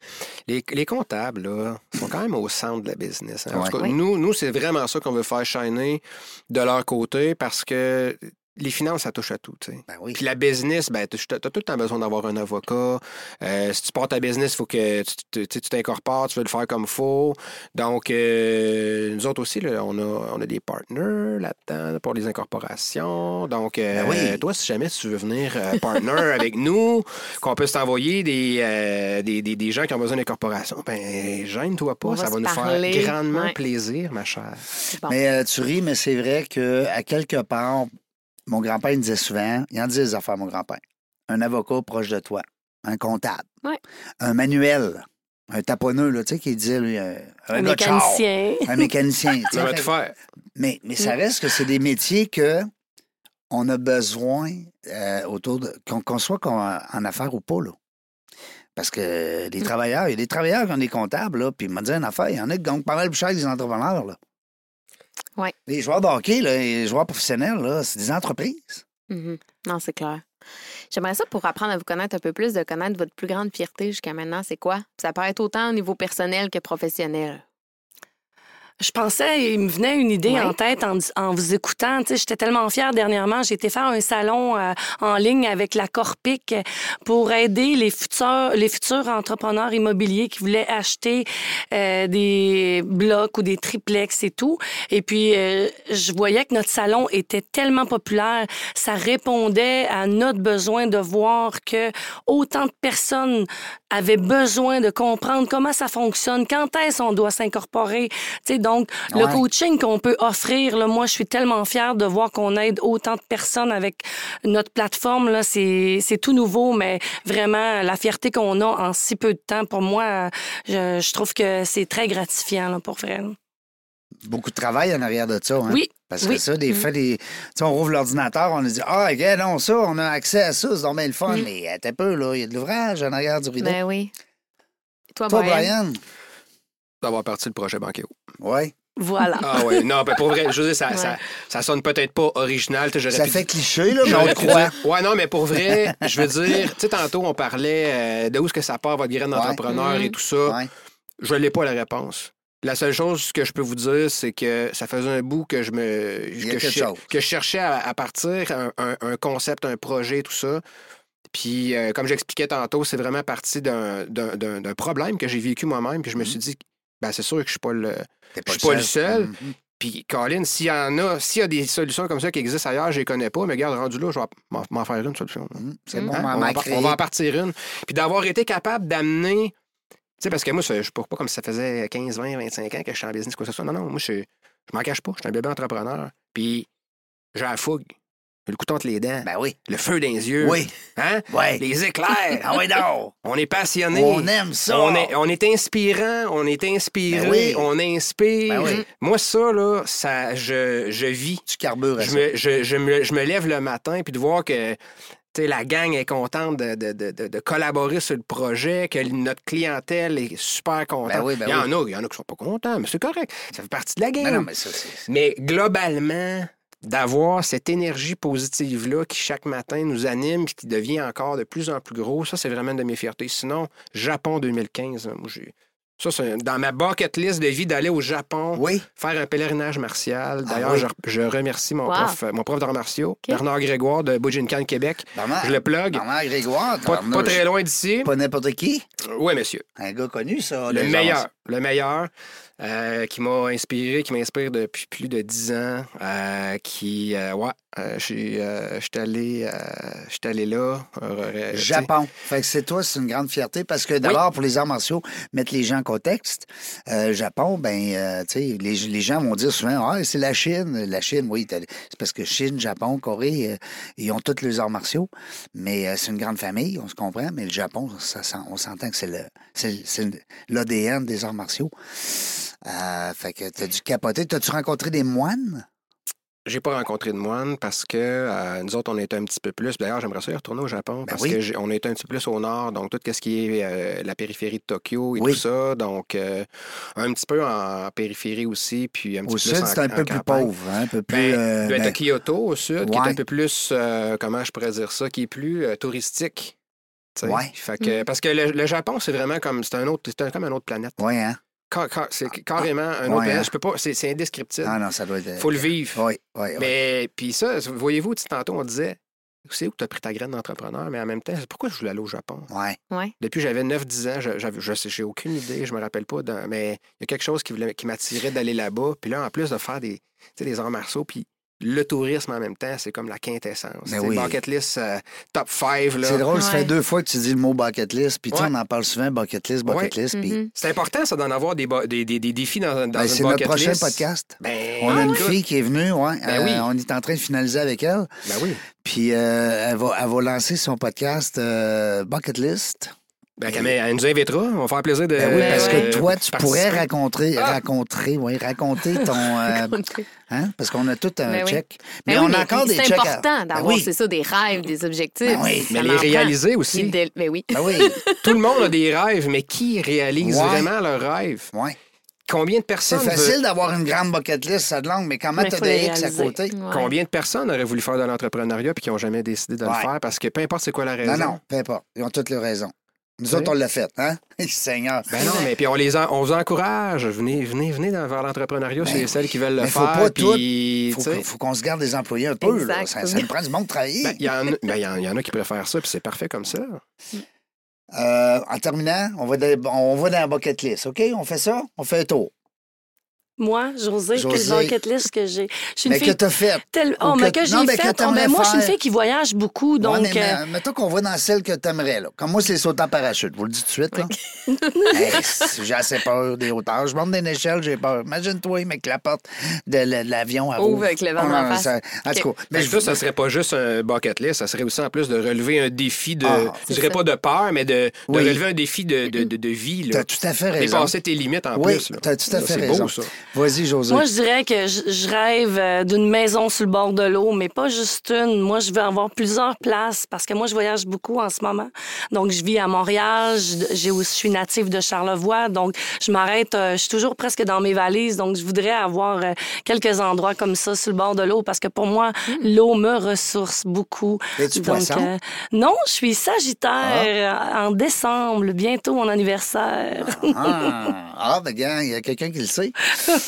les- les comptables là, sont quand même au centre de la business. hein. En Ouais. tout cas, Oui. Nous, nous c'est vraiment ça qu'on veut faire shiner de leur côté parce que les finances, ça touche à tout. tu sais. Ben oui. Puis la business, ben, tu as tout le temps besoin d'avoir un avocat. Euh, si tu portes ta business, il faut que tu t'incorpores, tu veux le faire comme il faut. Donc, euh, nous autres aussi, là, on, a, on a des partners là-dedans pour les incorporations. Donc, euh, Ben oui. toi, si jamais tu veux venir euh, partner avec nous, qu'on puisse t'envoyer des, euh, des, des- des gens qui ont besoin d'incorporation, ben gêne-toi pas. On ça va nous parler. faire grandement Ouais. plaisir, ma chère. Bon. Mais euh, tu ris, mais c'est vrai que à quelque part, mon grand-père il disait souvent, il en disait des affaires, mon grand-père. Un avocat proche de toi, un comptable, Ouais. un manuel, un taponneux, là, tu sais, qui disait, lui, euh, un, char, mécanicien. un mécanicien. tu sais. Ça va te faire. mais, mais ça Mm. reste que c'est des métiers que on a besoin euh, autour de. qu'on qu'on soit qu'on- en affaires ou pas, là. Parce que Mm. les travailleurs, il y a des travailleurs qui ont des comptables, là, puis il m'a dit une affaire, il y en a qui gagnent pas mal plus cher que les entrepreneurs, là. Ouais. Les joueurs de hockey, là, les joueurs professionnels, c'est des entreprises. Mhm. Non, c'est clair. J'aimerais ça pour apprendre à vous connaître un peu plus, de connaître votre plus grande fierté jusqu'à maintenant, c'est quoi? Ça peut être autant au niveau personnel que professionnel. Je pensais, il me venait une idée Ouais. en tête en, en vous écoutant. Tu sais, J'étais tellement fière dernièrement. J'ai été faire un salon euh, en ligne avec la Corpic pour aider les futurs, les futurs entrepreneurs immobiliers qui voulaient acheter euh, des blocs ou des triplex et tout. Et puis, euh, je voyais que notre salon était tellement populaire. Ça répondait à notre besoin de voir que autant de personnes avaient besoin de comprendre comment ça fonctionne, quand est-ce qu'on doit s'incorporer. Tu sais, donc, le coaching qu'on peut offrir, là, moi, je suis tellement fière de voir qu'on aide autant de personnes avec notre plateforme. Là, c'est, c'est tout nouveau, mais vraiment, la fierté qu'on a en si peu de temps, pour moi, je, je trouve que c'est très gratifiant, là, pour vrai. Beaucoup de travail en arrière de ça. Hein? Oui. Parce que oui. ça, des fois, des... tu sais, on rouvre l'ordinateur, on a dit Ah, regarde, non, ça, on a accès à ça, c'est donc bien le fun. Mm. Mais attends un peu, là, il y a de l'ouvrage en arrière du rideau. Ben oui. Toi, Toi, Brian? Brian? D'avoir parti le projet Banqueo. Oui. Voilà. Ah oui, non, ben pour vrai, je veux dire, ça, Ouais. ça, ça sonne peut-être pas original. Ça pu fait cliché, là, mais on croit. Ouais, non, mais pour vrai, je veux dire, tu sais, tantôt, on parlait euh, de où est-ce que ça part, votre graine d'entrepreneur et tout ça. Ouais. Je n'ai pas la réponse. La seule chose que je peux vous dire, c'est que ça faisait un bout que je me que, je, que je cherchais à, à partir, un, un- un concept, un projet, tout ça. Puis, euh, comme j'expliquais tantôt, c'est vraiment parti d'un- d'un d'un- d'un problème que j'ai vécu moi-même. Puis je me suis dit, ben, c'est sûr que je suis pas le. Je suis pas le seul. Mhm. Puis, Colin, s'il y en a, s'il y a des solutions comme ça qui existent ailleurs, je les connais pas, mais regarde, rendu là, je vais m'en- faire une solution. C'est bon, Hein? on va, en par- créé. on va en partir une. Puis d'avoir été capable d'amener. Tu sais, parce que moi, je suis pas pas comme si ça faisait 15, 20, 25 ans que je suis en business, quoi que ce soit. Non, non, moi, je, je m'en cache pas. Je suis un bébé entrepreneur. Puis j'ai la fougue, le couteau entre les dents, Ben oui. le feu dans les yeux. Oui. Hein? Oui. Les éclairs. Ah oui, non. on est passionné. On aime ça. On est, on est inspirant, on est inspiré, Ben oui. on inspire. Ben oui. Moi, ça, là, ça, je, je vis. Tu carbures Je me, je, je me, je me lève le matin puis de voir que la gang est contente de, de- de- de- collaborer sur le projet, que notre clientèle est super contente. Ben oui, ben il y en oui. a, il y en a qui sont pas contents, mais c'est correct. Ça fait partie de la game. Mais non, mais ça. Mais globalement, d'avoir cette énergie positive-là qui, chaque matin, nous anime et qui devient encore de plus en plus gros, ça, c'est vraiment une de mes fiertés. Sinon, Japon 2015, moi, j'ai Ça, c'est dans ma bucket list de vie d'aller au Japon, Oui. faire un pèlerinage martial. D'ailleurs, Ah oui. je, je remercie mon Wow. prof, euh, mon prof d'arts martiaux, Bernard Grégoire de Bujinkan, Québec. Bernard- Je le plug. Bernard Grégoire. Pas, très loin d'ici. Pas n'importe qui. Oui, monsieur. Un gars connu, ça. Le meilleur. gens. Le meilleur. Euh, qui m'a inspiré, qui m'inspire depuis plus de dix ans. euh, qui, euh, ouais, je suis allé, allé là. Japon. Fait que c'est toi, c'est une grande fierté parce que d'abord, pour les arts martiaux, mettre les gens en contexte. Japon, ben, tu sais, les, les gens vont dire souvent, ah, c'est la Chine. La Chine, oui, c'est parce que Chine, Japon, Corée, ils ont tous les arts martiaux. Mais c'est une grande famille, on se comprend. Mais le Japon, ça, sent- on s'entend que c'est l'ADN des arts martiaux. Euh, fait que t'as dû capoter. T'as-tu rencontré des moines? J'ai pas rencontré de moine parce que euh, nous autres, on était un petit peu plus. D'ailleurs, j'aimerais ça y retourner au Japon Ben parce oui. que j'ai- on est un petit peu plus au nord, donc tout ce qui est euh, la périphérie de Tokyo et Oui. tout ça. Donc, euh, un petit peu en périphérie aussi, puis un petit Au peu sud, c'est un en peu plus campagne. pauvre, hein, un peu plus. Ben, euh, ben, Kyoto au sud, qui est un peu plus, euh, comment je pourrais dire ça, qui est plus euh, touristique. Ouais. Fait que, Parce que le, le Japon, c'est vraiment comme, c'est un autre, un- comme une autre planète. ouais, hein? C'est carrément un Ouais, autre hein. Je peux pas, c'est c'est indescriptible. Ah non, ça doit être. Faut le vivre. Oui, oui, oui. Mais, puis ça, voyez-vous, tantôt, on disait, c'est où tu as pris ta graine d'entrepreneur, mais en même temps, c'est pourquoi je voulais aller au Japon? Ouais. Ouais. Depuis que j'avais 9-10 ans, je, j'avais- je sais, j'ai aucune idée, je me rappelle pas, mais il y a quelque chose qui, voulait- qui m'attirait d'aller là-bas. Puis là, en plus de faire des, tu sais, des arts martiaux, puis le tourisme en même temps, c'est comme la quintessence. Ben C'est oui. bucket list euh, top 5, là. C'est drôle, ça fait deux fois que tu dis le mot bucket list, puis tu sais, Ouais. on en parle souvent, bucket list, bucket Ouais. list, puis Mhm. C'est important, ça, d'en avoir des, des, des, des défis dans, dans Ben, une c'est notre prochain list. podcast. Ben, On a une écoute, fille qui est venue, ouais. Ben euh, oui. On est en train de finaliser avec elle. Ben oui. Puis euh, elle, va, elle va lancer son podcast euh, Bucket List. Ben, elle nous invitera. On va faire plaisir de. Ben oui, parce que toi, tu pourrais Ah. raconter, oui, raconter ton. euh, hein, parce qu'on a tout un Ben oui. check. Mais Mais oui, on mais a encore des c'est checks. à- important Ben d'avoir, oui. c'est ça, des rêves, des objectifs. Ben oui. Ça Mais les réaliser aussi. Ben oui. Ben oui, Tout le monde a des rêves, mais qui réalise Ouais. vraiment leurs rêves? ouais. Combien de C'est personnes facile veulent- d'avoir une grande bucket list, ça de langue, mais comment Mais t'as faut des X à côté? Ouais. Combien de personnes auraient voulu faire de l'entrepreneuriat puis qui n'ont jamais décidé de Ouais. le faire parce que peu importe c'est quoi la raison. Non, non, peu importe. Ils ont toutes les raisons. Nous Oui. autres, on l'a fait, hein? Seigneur. Ben non, mais puis on les en- on vous encourage. Venez, venez, venez dans- vers l'entrepreneuriat, c'est celles qui veulent le mais faut faire. pas tout- faut, faut qu'on se garde des employés un peu. Là. Ça, ça nous prend du monde de travailler. ben, Il y, en a- ben, il y en- il y en a qui préfèrent ça, puis c'est parfait comme ça. Euh, en terminant, on va, dans, on va dans la bucket list, OK? On fait ça? On fait un tour. Moi, José, José. quelle bucket list que j'ai. Je suis une Mais que fille t'as fait. telle... ou Oh, mais que- que non, j'ai mais que faite. Oh, t'aimerais moi, je suis une fille qui voyage beaucoup, donc... Ouais, mais, euh, mais, mettons qu'on va dans celle que t'aimerais. Là. Comme moi, c'est les sauter en parachute. Je vous le dis tout de suite. Là. Hey, c'est- j'ai assez peur des hauteurs. Je monte d'une échelle, j'ai peur. Imagine-toi, mec, la porte de l'avion à Ouvre avec le vent Ah, face. ça- En tout cas, Mais mais ça, ça serait pas juste un bucket list, ça serait aussi en plus de relever un défi de. Ah, je dirais ça. pas de peur, mais de, de Oui. relever un défi de, de, de, de vie. Là. t'as tout à fait raison. Dépasser tes limites en Oui, plus. t'as tout à fait c'est raison. beau, ça. Vas-y, José. Moi, je dirais que je, rêve euh, d'une maison sur le bord de l'eau, mais pas juste une. Moi, je veux avoir plusieurs places parce que moi, je voyage beaucoup en ce moment. Donc, je vis à Montréal. Je, j'ai aussi- je suis native de Charlevoix. Donc, je m'arrête. euh, je suis toujours presque dans mes valises. Donc, je voudrais avoir euh, quelques endroits comme ça sur le bord de l'eau parce que pour moi, l'eau me ressource beaucoup. Es-tu Donc, poisson? euh, non, je suis Sagittaire euh, en décembre, bientôt mon anniversaire. Ah, ah ben, gars, il y a quelqu'un qui le sait.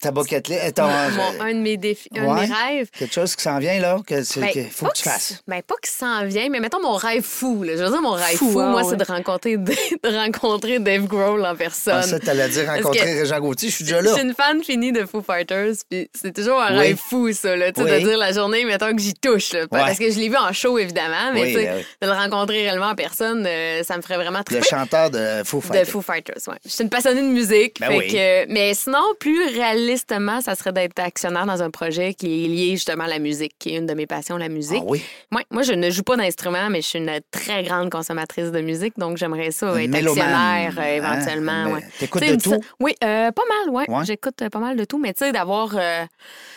Ta bucket list. euh, ton- Mon- un de mes défis, un de Ouais. mes rêves. Quelque chose qui s'en vient, là, que Ben, que faut pas que tu fasses. Ben, pas que ça en vient, mais mettons mon rêve fou. Là. Je veux dire, mon rêve Fou, fou, ah moi, ouais. c'est de rencontrer, de rencontrer Dave Grohl en personne. Ah, ça, t'allais dire rencontrer que- Régent Gauthier, je suis déjà Je là. suis une fan finie de Foo Fighters, puis c'est toujours un Oui. rêve fou, ça, là, tu Oui. de dire la journée, mettons que j'y touche, là, parce que je l'ai vu en show, évidemment, mais Oui, tu sais, ben de le rencontrer réellement en personne, euh, ça me ferait vraiment Le très chanteur de Foo de Fighters. Foo Fighters, ouais. Je suis une passionnée de musique. Ben fait que- mais sinon, plus réalistement, ça serait d'être actionnaire dans un projet qui est lié justement à la musique, qui est une de mes passions, la musique. Ah oui? Ouais, moi, je ne joue pas d'instrument, mais je suis une très grande consommatrice de musique, donc j'aimerais ça être mélomane, actionnaire euh, hein? éventuellement. Mais ouais. T'écoutes de tout? Oui, euh, pas mal. Ouais. J'écoute euh, pas mal de tout, mais tu sais, d'avoir.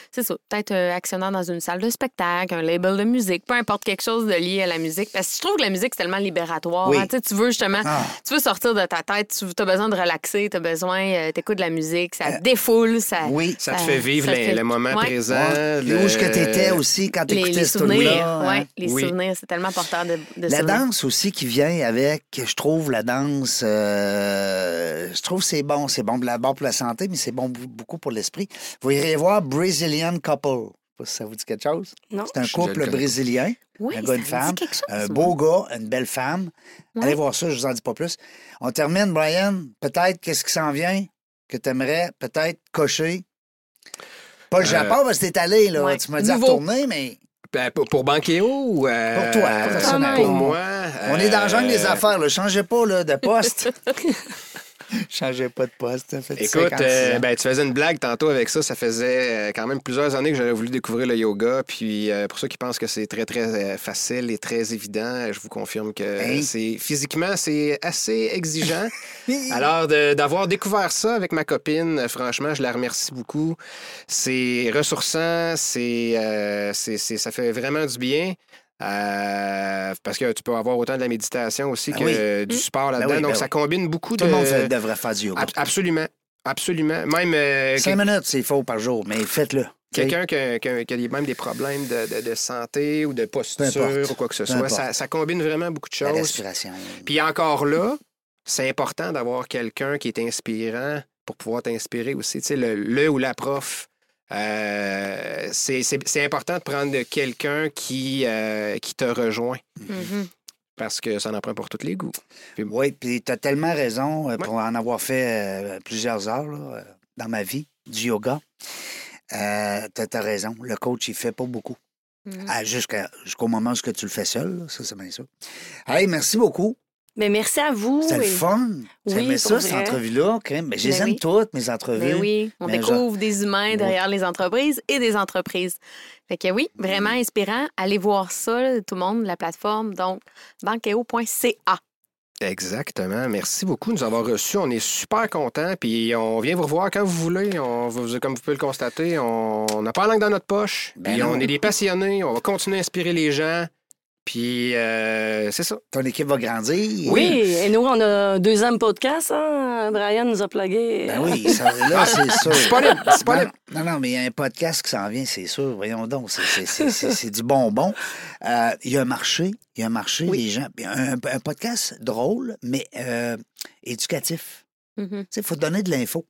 Euh, c'est ça, peut-être euh, actionnaire dans une salle de spectacle, un label de musique, peu importe quelque chose de lié à la musique. Parce que je trouve que la musique, c'est tellement libératoire. Oui. hein. Tu sais, tu veux justement, Ah. tu veux sortir de ta tête, tu as besoin de relaxer, tu as besoin, euh, t'écoutes de la musique, ça défoule, ça. Oui. Ça te fait vivre ça te fait- le moment Ouais. présent. Ouais. Puis le- Où est-ce que tu étais aussi quand tu Les, écoutais les ce souvenirs, là ouais, les Oui. souvenirs, c'est tellement porteur de, de La souvenirs. danse aussi qui vient avec, je trouve la danse, euh, je trouve que c'est bon, c'est bon d'abord pour la santé, mais c'est bon beaucoup pour l'esprit. Vous irez voir Brazilian Couple. Je sais pas si ça vous dit quelque chose. Non. C'est un Je- couple brésilien, Oui, un gars, une femme, chose, un moi. beau gars, une belle femme. Allez voir ça, je vous en dis pas plus. On termine, Brian. Peut-être qu'est-ce qui s'en vient que tu aimerais peut-être cocher? Pas le Euh, Japon, parce que t'es allé, là. Ouais. Tu m'as dit à retourner, mais Ben, pour, Banqueo ou. euh, Pour toi, euh, personnellement. Pour moi. on est dans le jungle des euh, affaires. Là. Changez pas là, de poste. Changez pas de poste. ça fait Écoute, 56 euh, ben, tu faisais une blague tantôt avec ça. Ça faisait euh, quand même plusieurs années que j'avais voulu découvrir le yoga. Puis euh, pour ceux qui pensent que c'est très, très facile et très évident, je vous confirme que Hein? c'est physiquement, c'est assez exigeant. Alors, d'avoir découvert ça avec ma copine, franchement, je la remercie beaucoup. C'est ressourçant, c'est, euh, ça fait vraiment du bien. Euh, parce que tu peux avoir autant de la méditation aussi Ben que oui. euh, du sport là-dedans. Ben oui, Donc, ben ça combine beaucoup Tout de. le monde devrait faire du yoga. Ab- absolument. Absolument. Même euh, Cinq que- minutes, c'est faux par jour, mais faites-le. quelqu'un qui a, qui a- qui a même des problèmes de, de- de santé ou de posture ou quoi que ce soit, ça, ça combine vraiment beaucoup de La choses. respiration. Puis encore là, c'est important d'avoir quelqu'un qui est inspirant pour pouvoir t'inspirer aussi. Tu sais, le, le ou la prof. euh, c'est important de prendre quelqu'un qui, euh, qui te rejoint Mhm. parce parce que ça en prend pour tous les goûts. Oui, puis tu as tellement raison euh, pour en avoir fait euh, plusieurs heures là, dans ma vie, du yoga. Euh, tu as, raison. Le coach, il fait pas beaucoup. Mhm. Ah, jusqu'à- Jusqu'au moment où ce que tu le fais seul, là, ça, c'est bien ça. Hey, merci beaucoup. Mais merci à vous. C'était le et- fun. Oui, ça, cette entrevue-là. crème. Ben, je les Ben aime oui. toutes, mes entrevues. Ben oui, on Mais découvre des humains derrière les entreprises et des entreprises. Fait que oui, vraiment inspirant. Allez voir ça, là, tout le monde, la plateforme. Donc, banqueo.ca. Exactement. Merci beaucoup de nous avoir reçus. On est super contents. Puis on vient vous revoir quand vous voulez. On, vous- comme vous pouvez le constater, on on n'a pas la langue dans notre poche. Ben Puis non. on est des passionnés. On va continuer à inspirer les gens. Puis euh, c'est ça. Ton équipe va grandir. Oui, et nous, on a un deuxième podcast. Hein? Brian nous a plugué. Ben oui, ça, là, c'est sûr. Disponible, disponible. Non, non, mais il y a un podcast qui s'en vient, c'est sûr. Voyons donc, c'est- du bonbon. Euh, Il y a un marché, il y a un marché, les gens. Un, un podcast drôle, mais euh, éducatif. Mhm. Tu sais, il faut donner de l'info.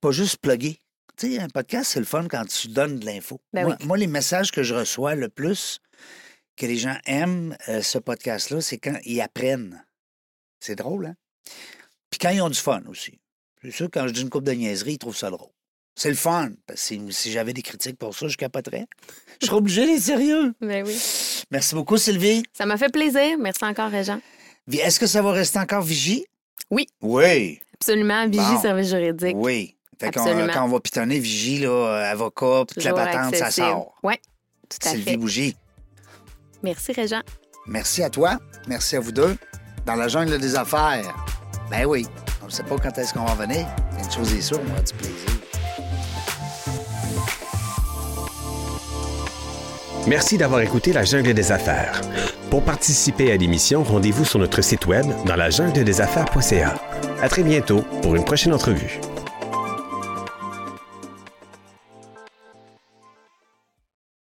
Pas juste plugger. Tu sais, un podcast, c'est le fun quand tu donnes de l'info. Ben moi, oui. moi, les messages que je reçois le plus, que les gens aiment euh, ce podcast-là, c'est quand ils apprennent. C'est drôle, hein? Puis quand ils ont du fun aussi. C'est sûr, quand je dis une coupe de niaiserie, ils trouvent ça drôle. C'est le fun. Parce que si, j'avais des critiques pour ça, je capoterais. Je serais obligé d'être sérieux. Ben oui. Merci beaucoup, Sylvie. Ça m'a fait plaisir. Merci encore, Réjean. Vi- Est-ce que ça va rester encore Vigie? Oui. Oui. Absolument. Vigie, Bon. service juridique. Oui. Fait qu'on- Absolument. quand on va pitonner Vigie, là, euh, avocat, toute la patente, ça sort. Oui, tout à Sylvie fait. Bougie. Merci, Réjean. Merci à toi. Merci à vous deux. Dans la jungle des affaires. Ben oui. On ne sait pas quand est-ce qu'on va venir. Une chose est sûre, on va du plaisir. Merci d'avoir écouté La Jungle des Affaires. Pour participer à l'émission, rendez-vous sur notre site web dans la jungle des affaires.ca. À très bientôt pour une prochaine entrevue.